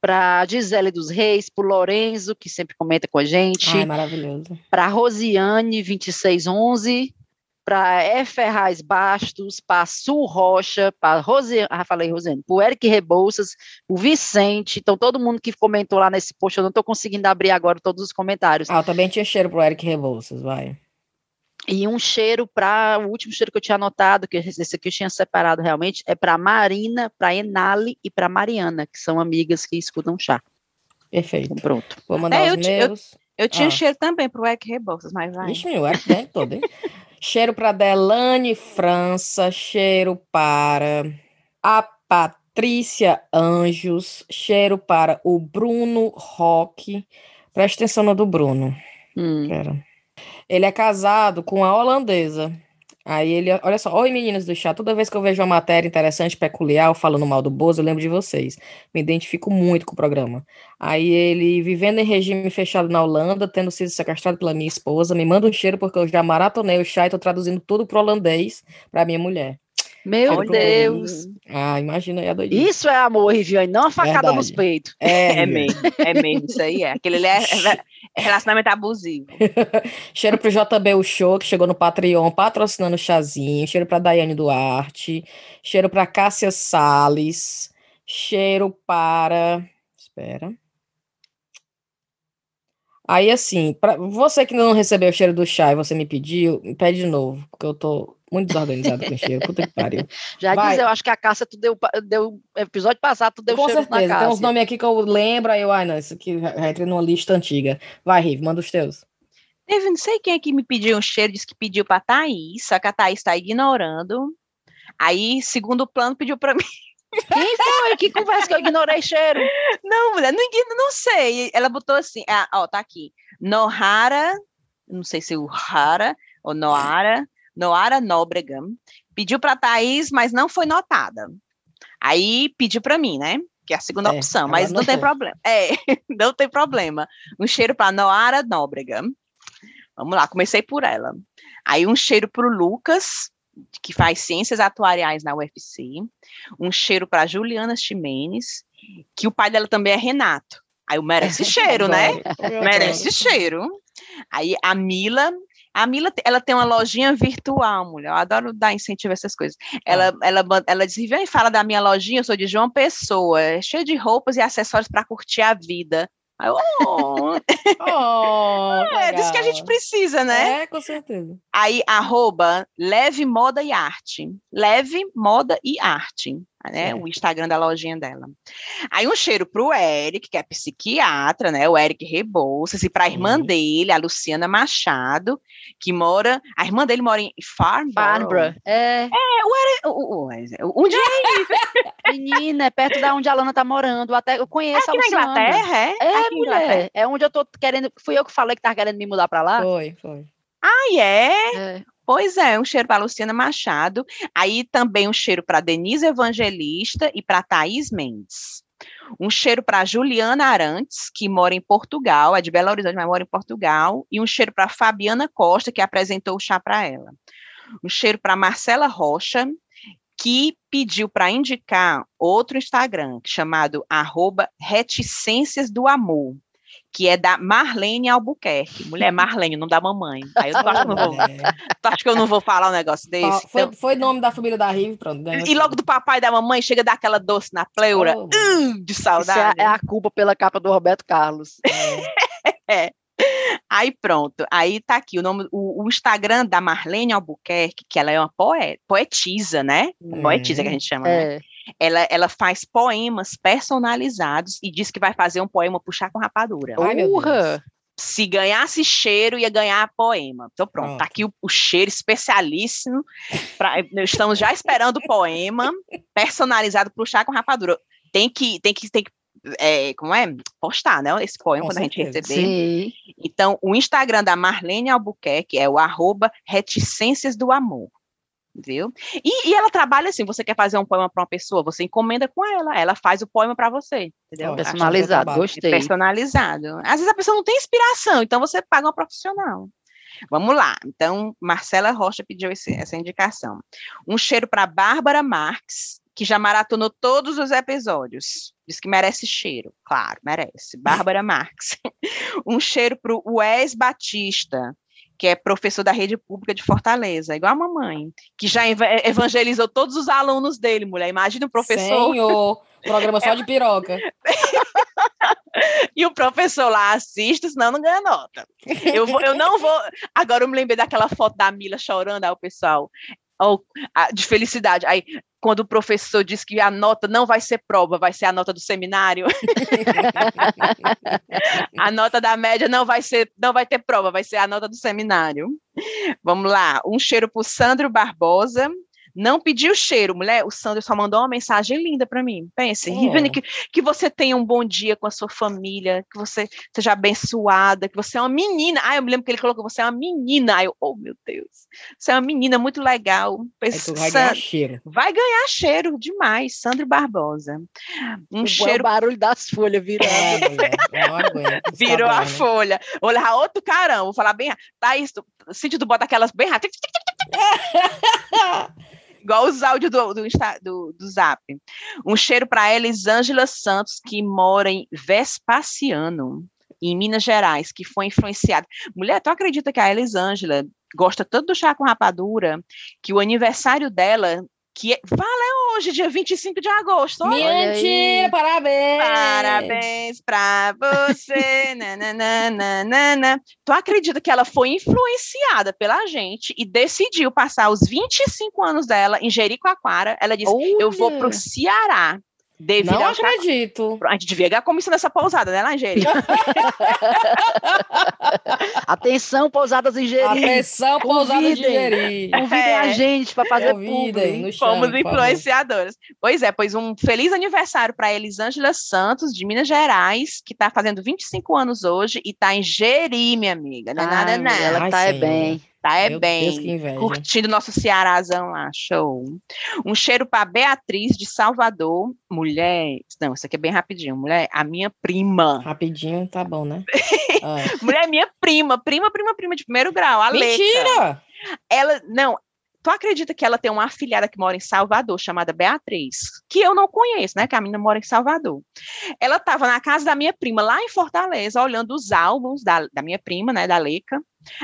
para Gisele dos Reis, para Lorenzo, que sempre comenta com a gente, Ai, maravilhoso. para Rosiane 2611, para. Ferraz Bastos, para Sul Rocha, para Rosiane, ah, falei Rosiane, para o Eric Rebouças, o Vicente, então todo mundo que comentou lá nesse post, eu não estou conseguindo abrir agora todos os comentários. Ah, eu também tinha cheiro pro Eric Rebouças, vai. E um cheiro para o último cheiro que eu tinha anotado, que esse aqui eu tinha separado realmente, é para Marina, para Enali e para Mariana, que são amigas que escutam chá. Perfeito. Então, pronto. Vou mandar É, eu os eu- meus. Eu tinha Ah. cheiro também pro Eric Rebouças, mas vai. Ixi, meu Eric dentro todo, hein? [LAUGHS] cheiro para Delane França, cheiro para a Patrícia Anjos, cheiro para o Bruno Roque. Presta atenção no do Bruno. Hum. Ele é casado com a holandesa. Aí ele, olha só, oi meninas do chá, toda vez que eu vejo uma matéria interessante, peculiar, falando mal do Bozo, eu lembro de vocês. Me identifico muito com o programa. Aí ele, vivendo em regime fechado na Holanda, tendo sido sequestrado pela minha esposa, me manda um cheiro porque eu já maratonei o chá e tô traduzindo tudo pro holandês pra minha mulher. Meu Olha Deus. Ah, imagina aí a doidinha. Isso é amor, Riviane, não uma facada Verdade. nos peitos. É, É mesmo, é mesmo, isso aí é. Aquele ali é, é relacionamento abusivo. [LAUGHS] Cheiro pro JB o Show, que chegou no Patreon, patrocinando o chazinho. Cheiro pra Daiane Duarte. Cheiro pra Cássia Salles. Cheiro para. Espera. Aí, assim, pra você que não recebeu o cheiro do chá e você me pediu, pede de novo, porque eu tô muito desorganizado com o cheiro. Puta que pariu. [LAUGHS] Já Vai. diz, eu acho que a Cássia, tu deu, deu episódio passado, tu deu Com cheiro na certeza, tem uns Cássia. nomes aqui que eu lembro, aí eu, ai, não, isso aqui já entrei numa lista antiga. Vai, Rive, manda os teus. Teve, não sei quem aqui me pediu um cheiro, disse que pediu pra Thaís, só que a Thaís tá ignorando. Aí, segundo plano, pediu pra mim. Quem foi? Que conversa que eu ignorei cheiro? Não, mulher, não, não sei. Ela botou assim, ah, ó, tá aqui. Nohara, não sei se o Hara ou Noara, Noara Nóbrega, pediu pra Thaís, mas não foi notada. Aí pediu pra mim, né? Que é a segunda É, opção, mas não tem anotou. problema. É, [LAUGHS] não tem problema. Um cheiro pra Noara Nóbrega. Vamos lá, comecei por ela. Aí um cheiro pro Lucas, que faz ciências atuariais na UFC. Um cheiro para Juliana Ximenes, que o pai dela também é Renato. Aí o merece [LAUGHS] cheiro, né? Merece cheiro. Aí a Mila, a Mila, ela tem uma lojinha virtual, mulher. Eu adoro dar incentivo a essas coisas. Ela, ela, ban- ela diz, vem e fala da minha lojinha, eu sou de João Pessoa, é cheia de roupas e acessórios para curtir a vida. Aí oh, [LAUGHS] Oh, é disso que a gente precisa, né? É, com certeza. Aí, arroba Leve Moda e Arte. Leve Moda e Arte. Né? Certo. O Instagram da lojinha dela. Aí, um cheiro pro Eric, que é psiquiatra, né? O Eric Rebouças, e pra irmã Sim. dele, a Luciana Machado, que mora. A irmã dele mora em Farnborough. Bárbara. É, O- o- o- Um [LAUGHS] dia menina, é perto da onde a Lana tá morando. Até eu conheço aqui a na Luciana. Inglaterra, é? É, Aqui em Inglaterra. mulher. É onde eu tô querendo. Fui eu que falei que tava querendo me mudar pra lá. Foi, foi. Ah, é? É. Pois é, um cheiro para Luciana Machado. Aí também um cheiro para Denise Evangelista e para Thaís Mendes. Um cheiro para Juliana Arantes, que mora em Portugal, é de Belo Horizonte, mas mora em Portugal. E um cheiro para Fabiana Costa, que apresentou o chá para ela. Um cheiro para Marcela Rocha, que pediu para indicar outro Instagram, chamado arroba Reticências do Amor, que é da Marlene Albuquerque. Mulher Marlene, não da mamãe. Aí eu não acho que eu não vou Mulher. Tu acha que eu não vou falar um negócio desse? Foi, Então, foi nome da família da Rive, pronto. ganhou e logo do papai e da mamãe chega daquela doce na pleura. Oh, uh, de Isso é, saudade. é a culpa pela capa do Roberto Carlos. [LAUGHS] É. Aí pronto. Aí tá aqui o nome, o, o Instagram da Marlene Albuquerque, que ela é uma poeta, poetisa, né? Hum. Poetisa que a gente chama, né? Ela, ela faz poemas personalizados e diz que vai fazer um poema puxar com rapadura. Ai. Urra! Se ganhasse cheiro, ia ganhar poema. Então, pronto, Pronto. tá aqui o, o cheiro especialíssimo. Pra, estamos já esperando o poema personalizado para o chá com rapadura. Tem que, tem que, tem que é, como é? Postar, né? Esse poema Com quando a gente certeza. receber. Sim. Então, o Instagram da Marlene Albuquerque é o arroba reticências do amor. Viu? E, e ela trabalha assim: você quer fazer um poema para uma pessoa, você encomenda com ela, ela faz o poema para você. Entendeu? Personalizado, gostei. personalizado. Às vezes a pessoa não tem inspiração, então você paga uma profissional. Vamos lá. Então, Marcela Rocha pediu esse- essa indicação. Um cheiro para Bárbara Marques, que já maratonou todos os episódios. Diz que merece cheiro. Claro, merece. Bárbara Marques. [LAUGHS] Um cheiro para o Wes Batista, que é professor da rede pública de Fortaleza, igual a mamãe, que já eva- evangelizou todos os alunos dele, mulher. Imagina o professor. Senhor, programa só de piroca. [LAUGHS] E o professor lá assiste, senão não ganha nota. Eu, vou- eu não vou. Agora eu me lembrei daquela foto da Mila chorando, aí o pessoal. a- de felicidade. Aí, quando o professor diz que a nota não vai ser prova, vai ser a nota do seminário. [LAUGHS] a nota da média não vai ser, não vai ter prova, vai ser a nota do seminário. Vamos lá. Um cheiro para o Sandro Barbosa. Não pediu cheiro, mulher. O Sandro só mandou uma mensagem linda para mim. Pense. Rivane, que, que você tenha um bom dia com a sua família, que você seja abençoada, que você é uma menina. Ah, eu me lembro que ele colocou você é uma menina. Aí eu, oh meu Deus, você é uma menina muito legal. Pense, vai ganhar cheiro. vai ganhar cheiro demais, Sandro Barbosa. Um O cheiro barulho das folhas virando. É, [LAUGHS] essa [LAUGHS] virou a folha. Vou levar outro carão, vou falar bem. Tá isso, sítio do bota aquelas bem rápido. [LAUGHS] Igual os áudios do, do, do, do Zap. Um cheiro para Elisângela Santos, que mora em Vespasiano, em Minas Gerais, que foi influenciada. Mulher, tu acredita que a Elisângela gosta tanto do chá com rapadura, que o aniversário dela que é, vale hoje, dia 25 de agosto. Mentira, parabéns! Parabéns pra você. [LAUGHS] nananana. Tu acredita que ela foi influenciada pela gente e decidiu passar os 25 anos dela em Jericoacoara? Ela disse: Eu vou pro Ceará Devido não acredito. A gente devia ganhar comissão nessa pousada, né, Langeri? [LAUGHS] Atenção, pousadas em Jeri. Atenção, pousadas em Jeri. Convidem é. a gente para fazer Convidem, Fomos influenciadoras. Pois é, pois um feliz aniversário para Elisângela Santos, de Minas Gerais, que está fazendo 25 anos hoje e está em Jeri, minha amiga. Não é nada, não. Ela está é bem. Tá, é Meu bem. Deus, curtindo nosso Cearazão lá, show. Um cheiro para Beatriz de Salvador, mulher. Não, isso aqui é bem rapidinho. Mulher, a minha prima. Rapidinho, tá bom, né? [LAUGHS] ah. mulher, minha prima, prima, prima, prima de primeiro grau, a Mentira! Leca. Ela, não, Tu acredita que ela tem uma afilhada que mora em Salvador, chamada Beatriz, que eu não conheço, né? Que a menina mora em Salvador. Ela estava na casa da minha prima, lá em Fortaleza, olhando os álbuns da, da minha prima, né? Da Leca.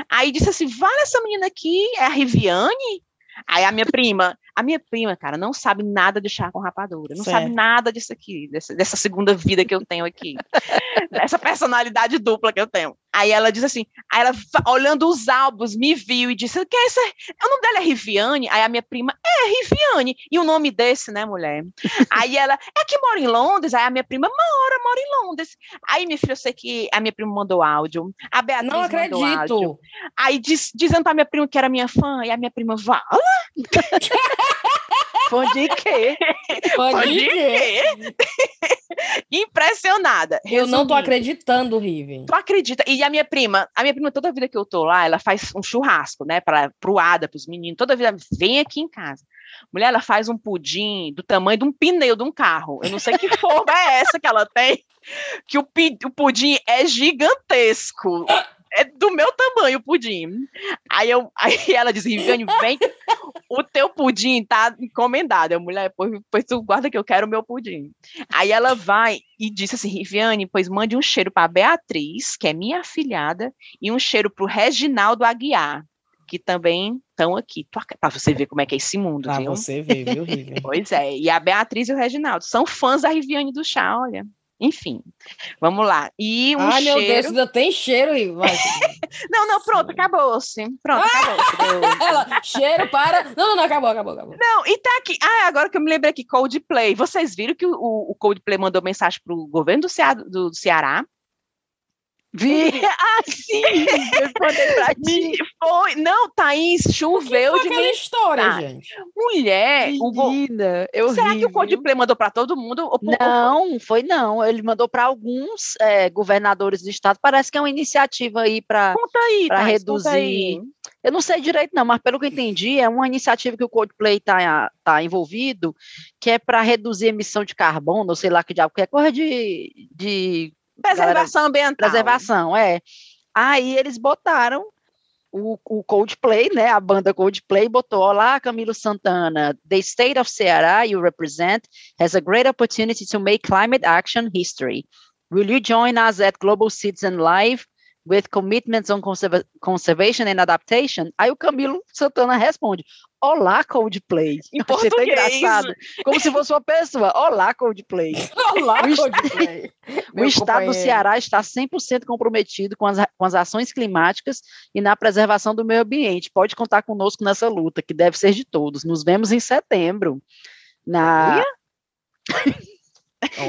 Aí disse assim: vale essa menina aqui, é a Riviane? Aí a minha prima, a minha prima, cara, não sabe nada de chá com rapadura, não certo. sabe nada disso aqui, dessa, dessa, segunda vida que eu tenho aqui, [LAUGHS] dessa personalidade dupla que eu tenho. Aí ela diz assim, aí ela olhando os álbuns, me viu e disse, que é isso? O nome dela é Riviane? Aí a minha prima, é Riviane, e o nome desse, né, mulher? aí ela, é que mora em Londres? Aí a minha prima, mora, mora em Londres. Aí, minha filha, eu sei que a minha prima mandou áudio, a Beatriz não acredito. mandou áudio. Aí diz, dizendo pra minha prima que era minha fã, e a minha prima, fala. [LAUGHS] Fã de quê? Fã de quê? Impressionada. Eu não tô acreditando, Riven. Tu acredita? E a minha prima, a minha prima, toda vida que eu tô lá, ela faz um churrasco, né? Pra, pro Ada, pros meninos. Toda vida, vem aqui em casa. Mulher, ela faz um pudim do tamanho de um pneu de um carro. Eu não sei que forma é essa que ela tem, que o, o pudim é gigantesco é do meu tamanho o pudim. Aí, eu, aí ela diz, Riviane, vem, o teu pudim tá encomendado. A mulher, pois, pois tu guarda que eu quero o meu pudim. Aí ela vai e disse assim, Riviane, pois mande um cheiro para Beatriz, que é minha afilhada, e um cheiro para o Reginaldo Aguiar, que também estão aqui. Para você ver como é que é esse mundo, Para você ver, viu, Riviane? [LAUGHS] Pois é, e a Beatriz e o Reginaldo são fãs da Riviane do chá, olha. Enfim, vamos lá. E um Ai, cheiro... meu Deus, ainda tem cheiro aí. [LAUGHS] não, não, pronto, acabou-se. Pronto, acabou. [LAUGHS] Ela, cheiro para. Não, não, acabou, acabou, acabou. Não, e tá aqui. Ah, agora que eu me lembrei aqui, Coldplay. Vocês viram que o, o Coldplay mandou mensagem para o governo do, Ceará, do Ceará Vi, ah, [LAUGHS] sim, [LAUGHS] eu mandei pra ti. Foi, não, Thaís, choveu que foi de história, ah, gente. Mulher, Menina, eu Será que o Coldplay mandou para todo mundo? Não, foi não. Ele mandou para alguns é, governadores do estado. Parece que é uma iniciativa aí para reduzir. Eu não sei direito, não, mas pelo que eu entendi, é uma iniciativa que o Coldplay está tá envolvido, que é para reduzir a emissão de carbono, ou sei lá que diabo, que é coisa de, de Preservação galera, ambiental. Preservação, é. Aí eles botaram o, o, Coldplay, né, a banda Coldplay botou, olá Camilo Santana, the state of Ceará you represent has a great opportunity to make climate action history. Will you join us at Global Citizen Live with commitments on conserva conservation and adaptation? Aí o Camilo Santana responde, Olá, Coldplay. Em português. engraçado. Como se fosse uma pessoa. Olá, Coldplay. [LAUGHS] Olá, Coldplay. [LAUGHS] o estado do Ceará está 100% comprometido com as, com as ações climáticas e na preservação do meio ambiente. Pode contar conosco nessa luta, que deve ser de todos. Nos vemos em setembro. Na...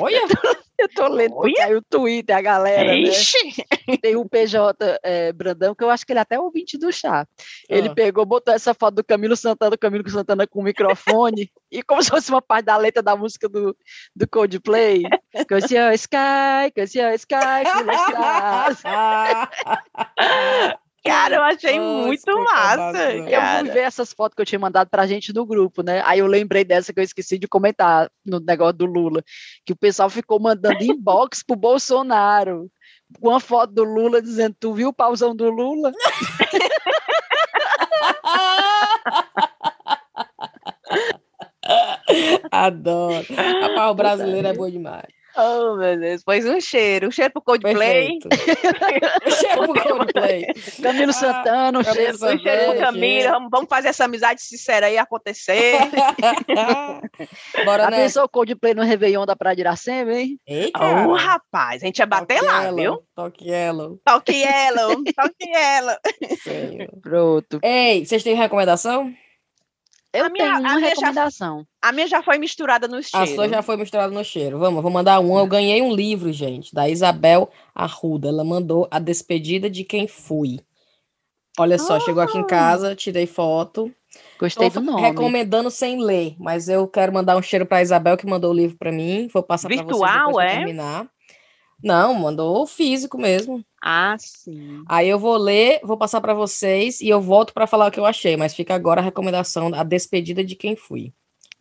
Olha! [LAUGHS] [LAUGHS] Eu tô lendo aí o Twitter, a galera, né? Tem um PJ é, Brandão, que eu acho que ele é até ouvinte do chá. Ele ah. pegou, botou essa foto do Camilo Santana, do Camilo Santana com o microfone, [LAUGHS] e como se fosse uma parte da letra da música do, do Coldplay. [LAUGHS] Cause you're sky, cause you're sky. Cara, eu achei muito massa. Eu fui ver essas fotos que eu tinha mandado pra gente do grupo, né? Aí eu lembrei dessa que eu esqueci de comentar no negócio do Lula, que o pessoal ficou mandando inbox pro Bolsonaro. Uma foto do Lula dizendo: Tu viu o pauzão do Lula? [LAUGHS] Adoro. Rapaz, o brasileiro é bom demais. Oh, meu Deus. Pois um cheiro. Um cheiro pro Coldplay. Um cheiro pro Coldplay. [LAUGHS] Camilo Ah, Santana, Camilo cheiro. Santana. Um cheiro pro. Camila. Vamos, vamos fazer essa amizade sincera aí acontecer. [LAUGHS] Bora Já pensou o Coldplay no Réveillon da Praia de Iracema, hein? Ei, Ô, cara. rapaz, a gente ia bater lá, Toque viu? Toque ela. Toque ela, toque. [LAUGHS] Senhor. Pronto. Ei, vocês têm recomendação? Eu A minha- tenho a uma minha já- recomendação. A minha já foi misturada no A cheiro. sua já foi misturada no cheiro. Vamos, vou mandar um. Eu ganhei um livro, gente, da Isabel Arruda. Ela mandou A Despedida de Quem Fui. Olha só, chegou aqui em casa, tirei foto. Gostei Tô do nome. recomendando sem ler, mas eu quero mandar um cheiro para Isabel que mandou o livro para mim. Vou passar para vocês depois é? terminar. Não, mandou físico mesmo. Ah, sim. Aí eu vou ler, vou passar para vocês e eu volto para falar o que eu achei, mas fica agora a recomendação, a despedida de quem fui.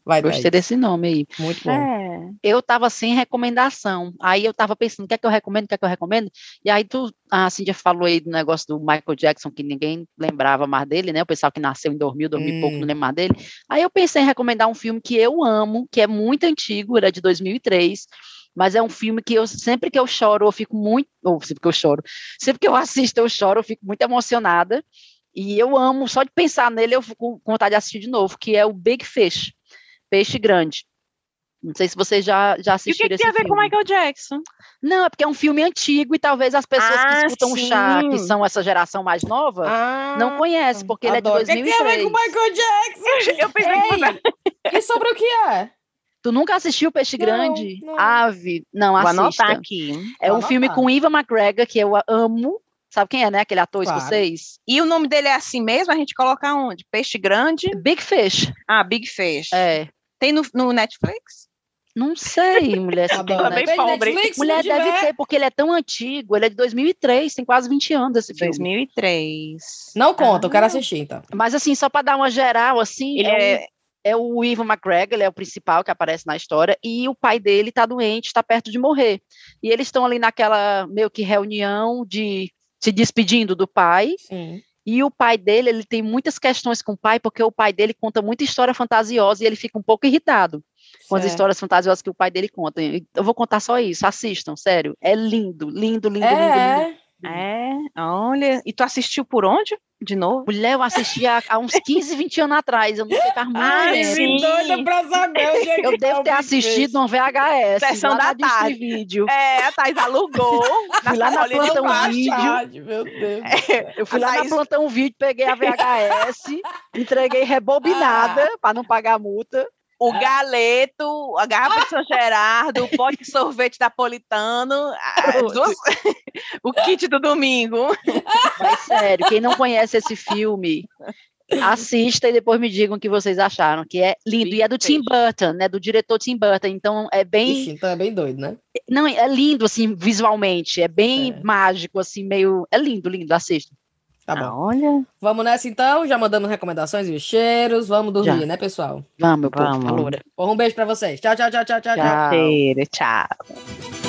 Vai, Gostei Thaís. desse nome aí. Muito bom. É. Eu tava sem recomendação. Aí eu tava pensando, o que é que eu recomendo, o que é que eu recomendo? E aí tu, a Cintia falou aí do negócio do Michael Jackson, que ninguém lembrava mais dele, né? O pessoal que nasceu em 2000, 2000 e pouco, Hum. não lembra mais dele. Aí eu pensei em recomendar um filme que eu amo, que é muito antigo, ele é de 2003, mas é um filme que eu, sempre que eu choro, eu fico muito, ou sempre que eu choro, sempre que eu [LAUGHS] assisto eu choro, eu fico muito emocionada, e eu amo, só de pensar nele eu fico com vontade de assistir de novo, que é o Big Fish, Peixe Grande. Não sei se vocês já, já E o que, assistiram que esse tem a ver filme. com Michael Jackson? Não, é porque é um filme antigo e talvez as pessoas que Ah, escutam o chá, que são essa geração mais nova, Ah, não conhecem, porque ele é de adoro. O que que tem a ver 2003. com Michael Jackson? [LAUGHS] Eu pensei que E sobre o que é? Tu nunca assistiu Peixe Não, Grande? não. Ave, não Vou assista. anotar aqui. É Vou um filme anotar. com Iva McGregor, que eu amo. Sabe quem é, né? Aquele ator Claro. escocês? E o nome dele é assim mesmo? A gente coloca onde? Peixe grande? Big Fish. Ah, Big Fish. É. Tem no, no Netflix? Não sei, mulher. se tem Tem pobre. Netflix, Mulher não deve tiver- ter, porque ele é tão antigo. Ele é de 2003, tem quase 20 anos esse filme. 2003. Não conta, eu quero Ah. assistir, então. Mas assim, só para dar uma geral, assim, Ele é, um- é, é o Ivan McGregor, ele é o principal que aparece na história, e o pai dele tá doente, está perto de morrer. E eles estão ali naquela meio que reunião de se despedindo do pai, Sim. e o pai dele, ele tem muitas questões com o pai, porque o pai dele conta muita história fantasiosa e ele fica um pouco irritado com as histórias fantasiosas que o pai dele conta. Eu vou contar só isso, assistam, sério. É lindo, lindo, lindo, lindo, lindo. É, é, olha. E tu assistiu por onde? De novo? Mulher, eu assisti há, há uns 15, 20 anos atrás, eu não sei muito Ai, sim. doida pra saber onde é Eu tá devo ter assistido no VHS. Sessão da tarde. Vídeo. É, a Thais alugou. [LAUGHS] Fui lá na Plantão Baixo. Vídeo. Meu Deus. Eu fui A lá na Plantão Vídeo, peguei a VHS, entreguei rebobinada Ah. para não pagar a multa. O galeto, a garrafa de São Gerardo, o pote de sorvete napolitano, as duas- [LAUGHS] o kit do domingo. Mas sério, quem não conhece esse filme, assista e depois me digam o que vocês acharam, que é lindo. E é do Tim Burton, né? Do diretor Tim Burton. Então é bem. Ixi, então é bem doido, né? Não, é lindo, assim, visualmente. É bem É. mágico, assim, meio. É lindo, lindo, assista. Tá bom. Ah, olha. Vamos nessa então, já mandamos recomendações e os cheiros. Vamos dormir, Já. né, pessoal? Vamos, meu povo, Vamos. Um beijo pra vocês. Tchau, tchau, tchau, tchau, tchau. tchau. Tchau. Cheiro, tchau.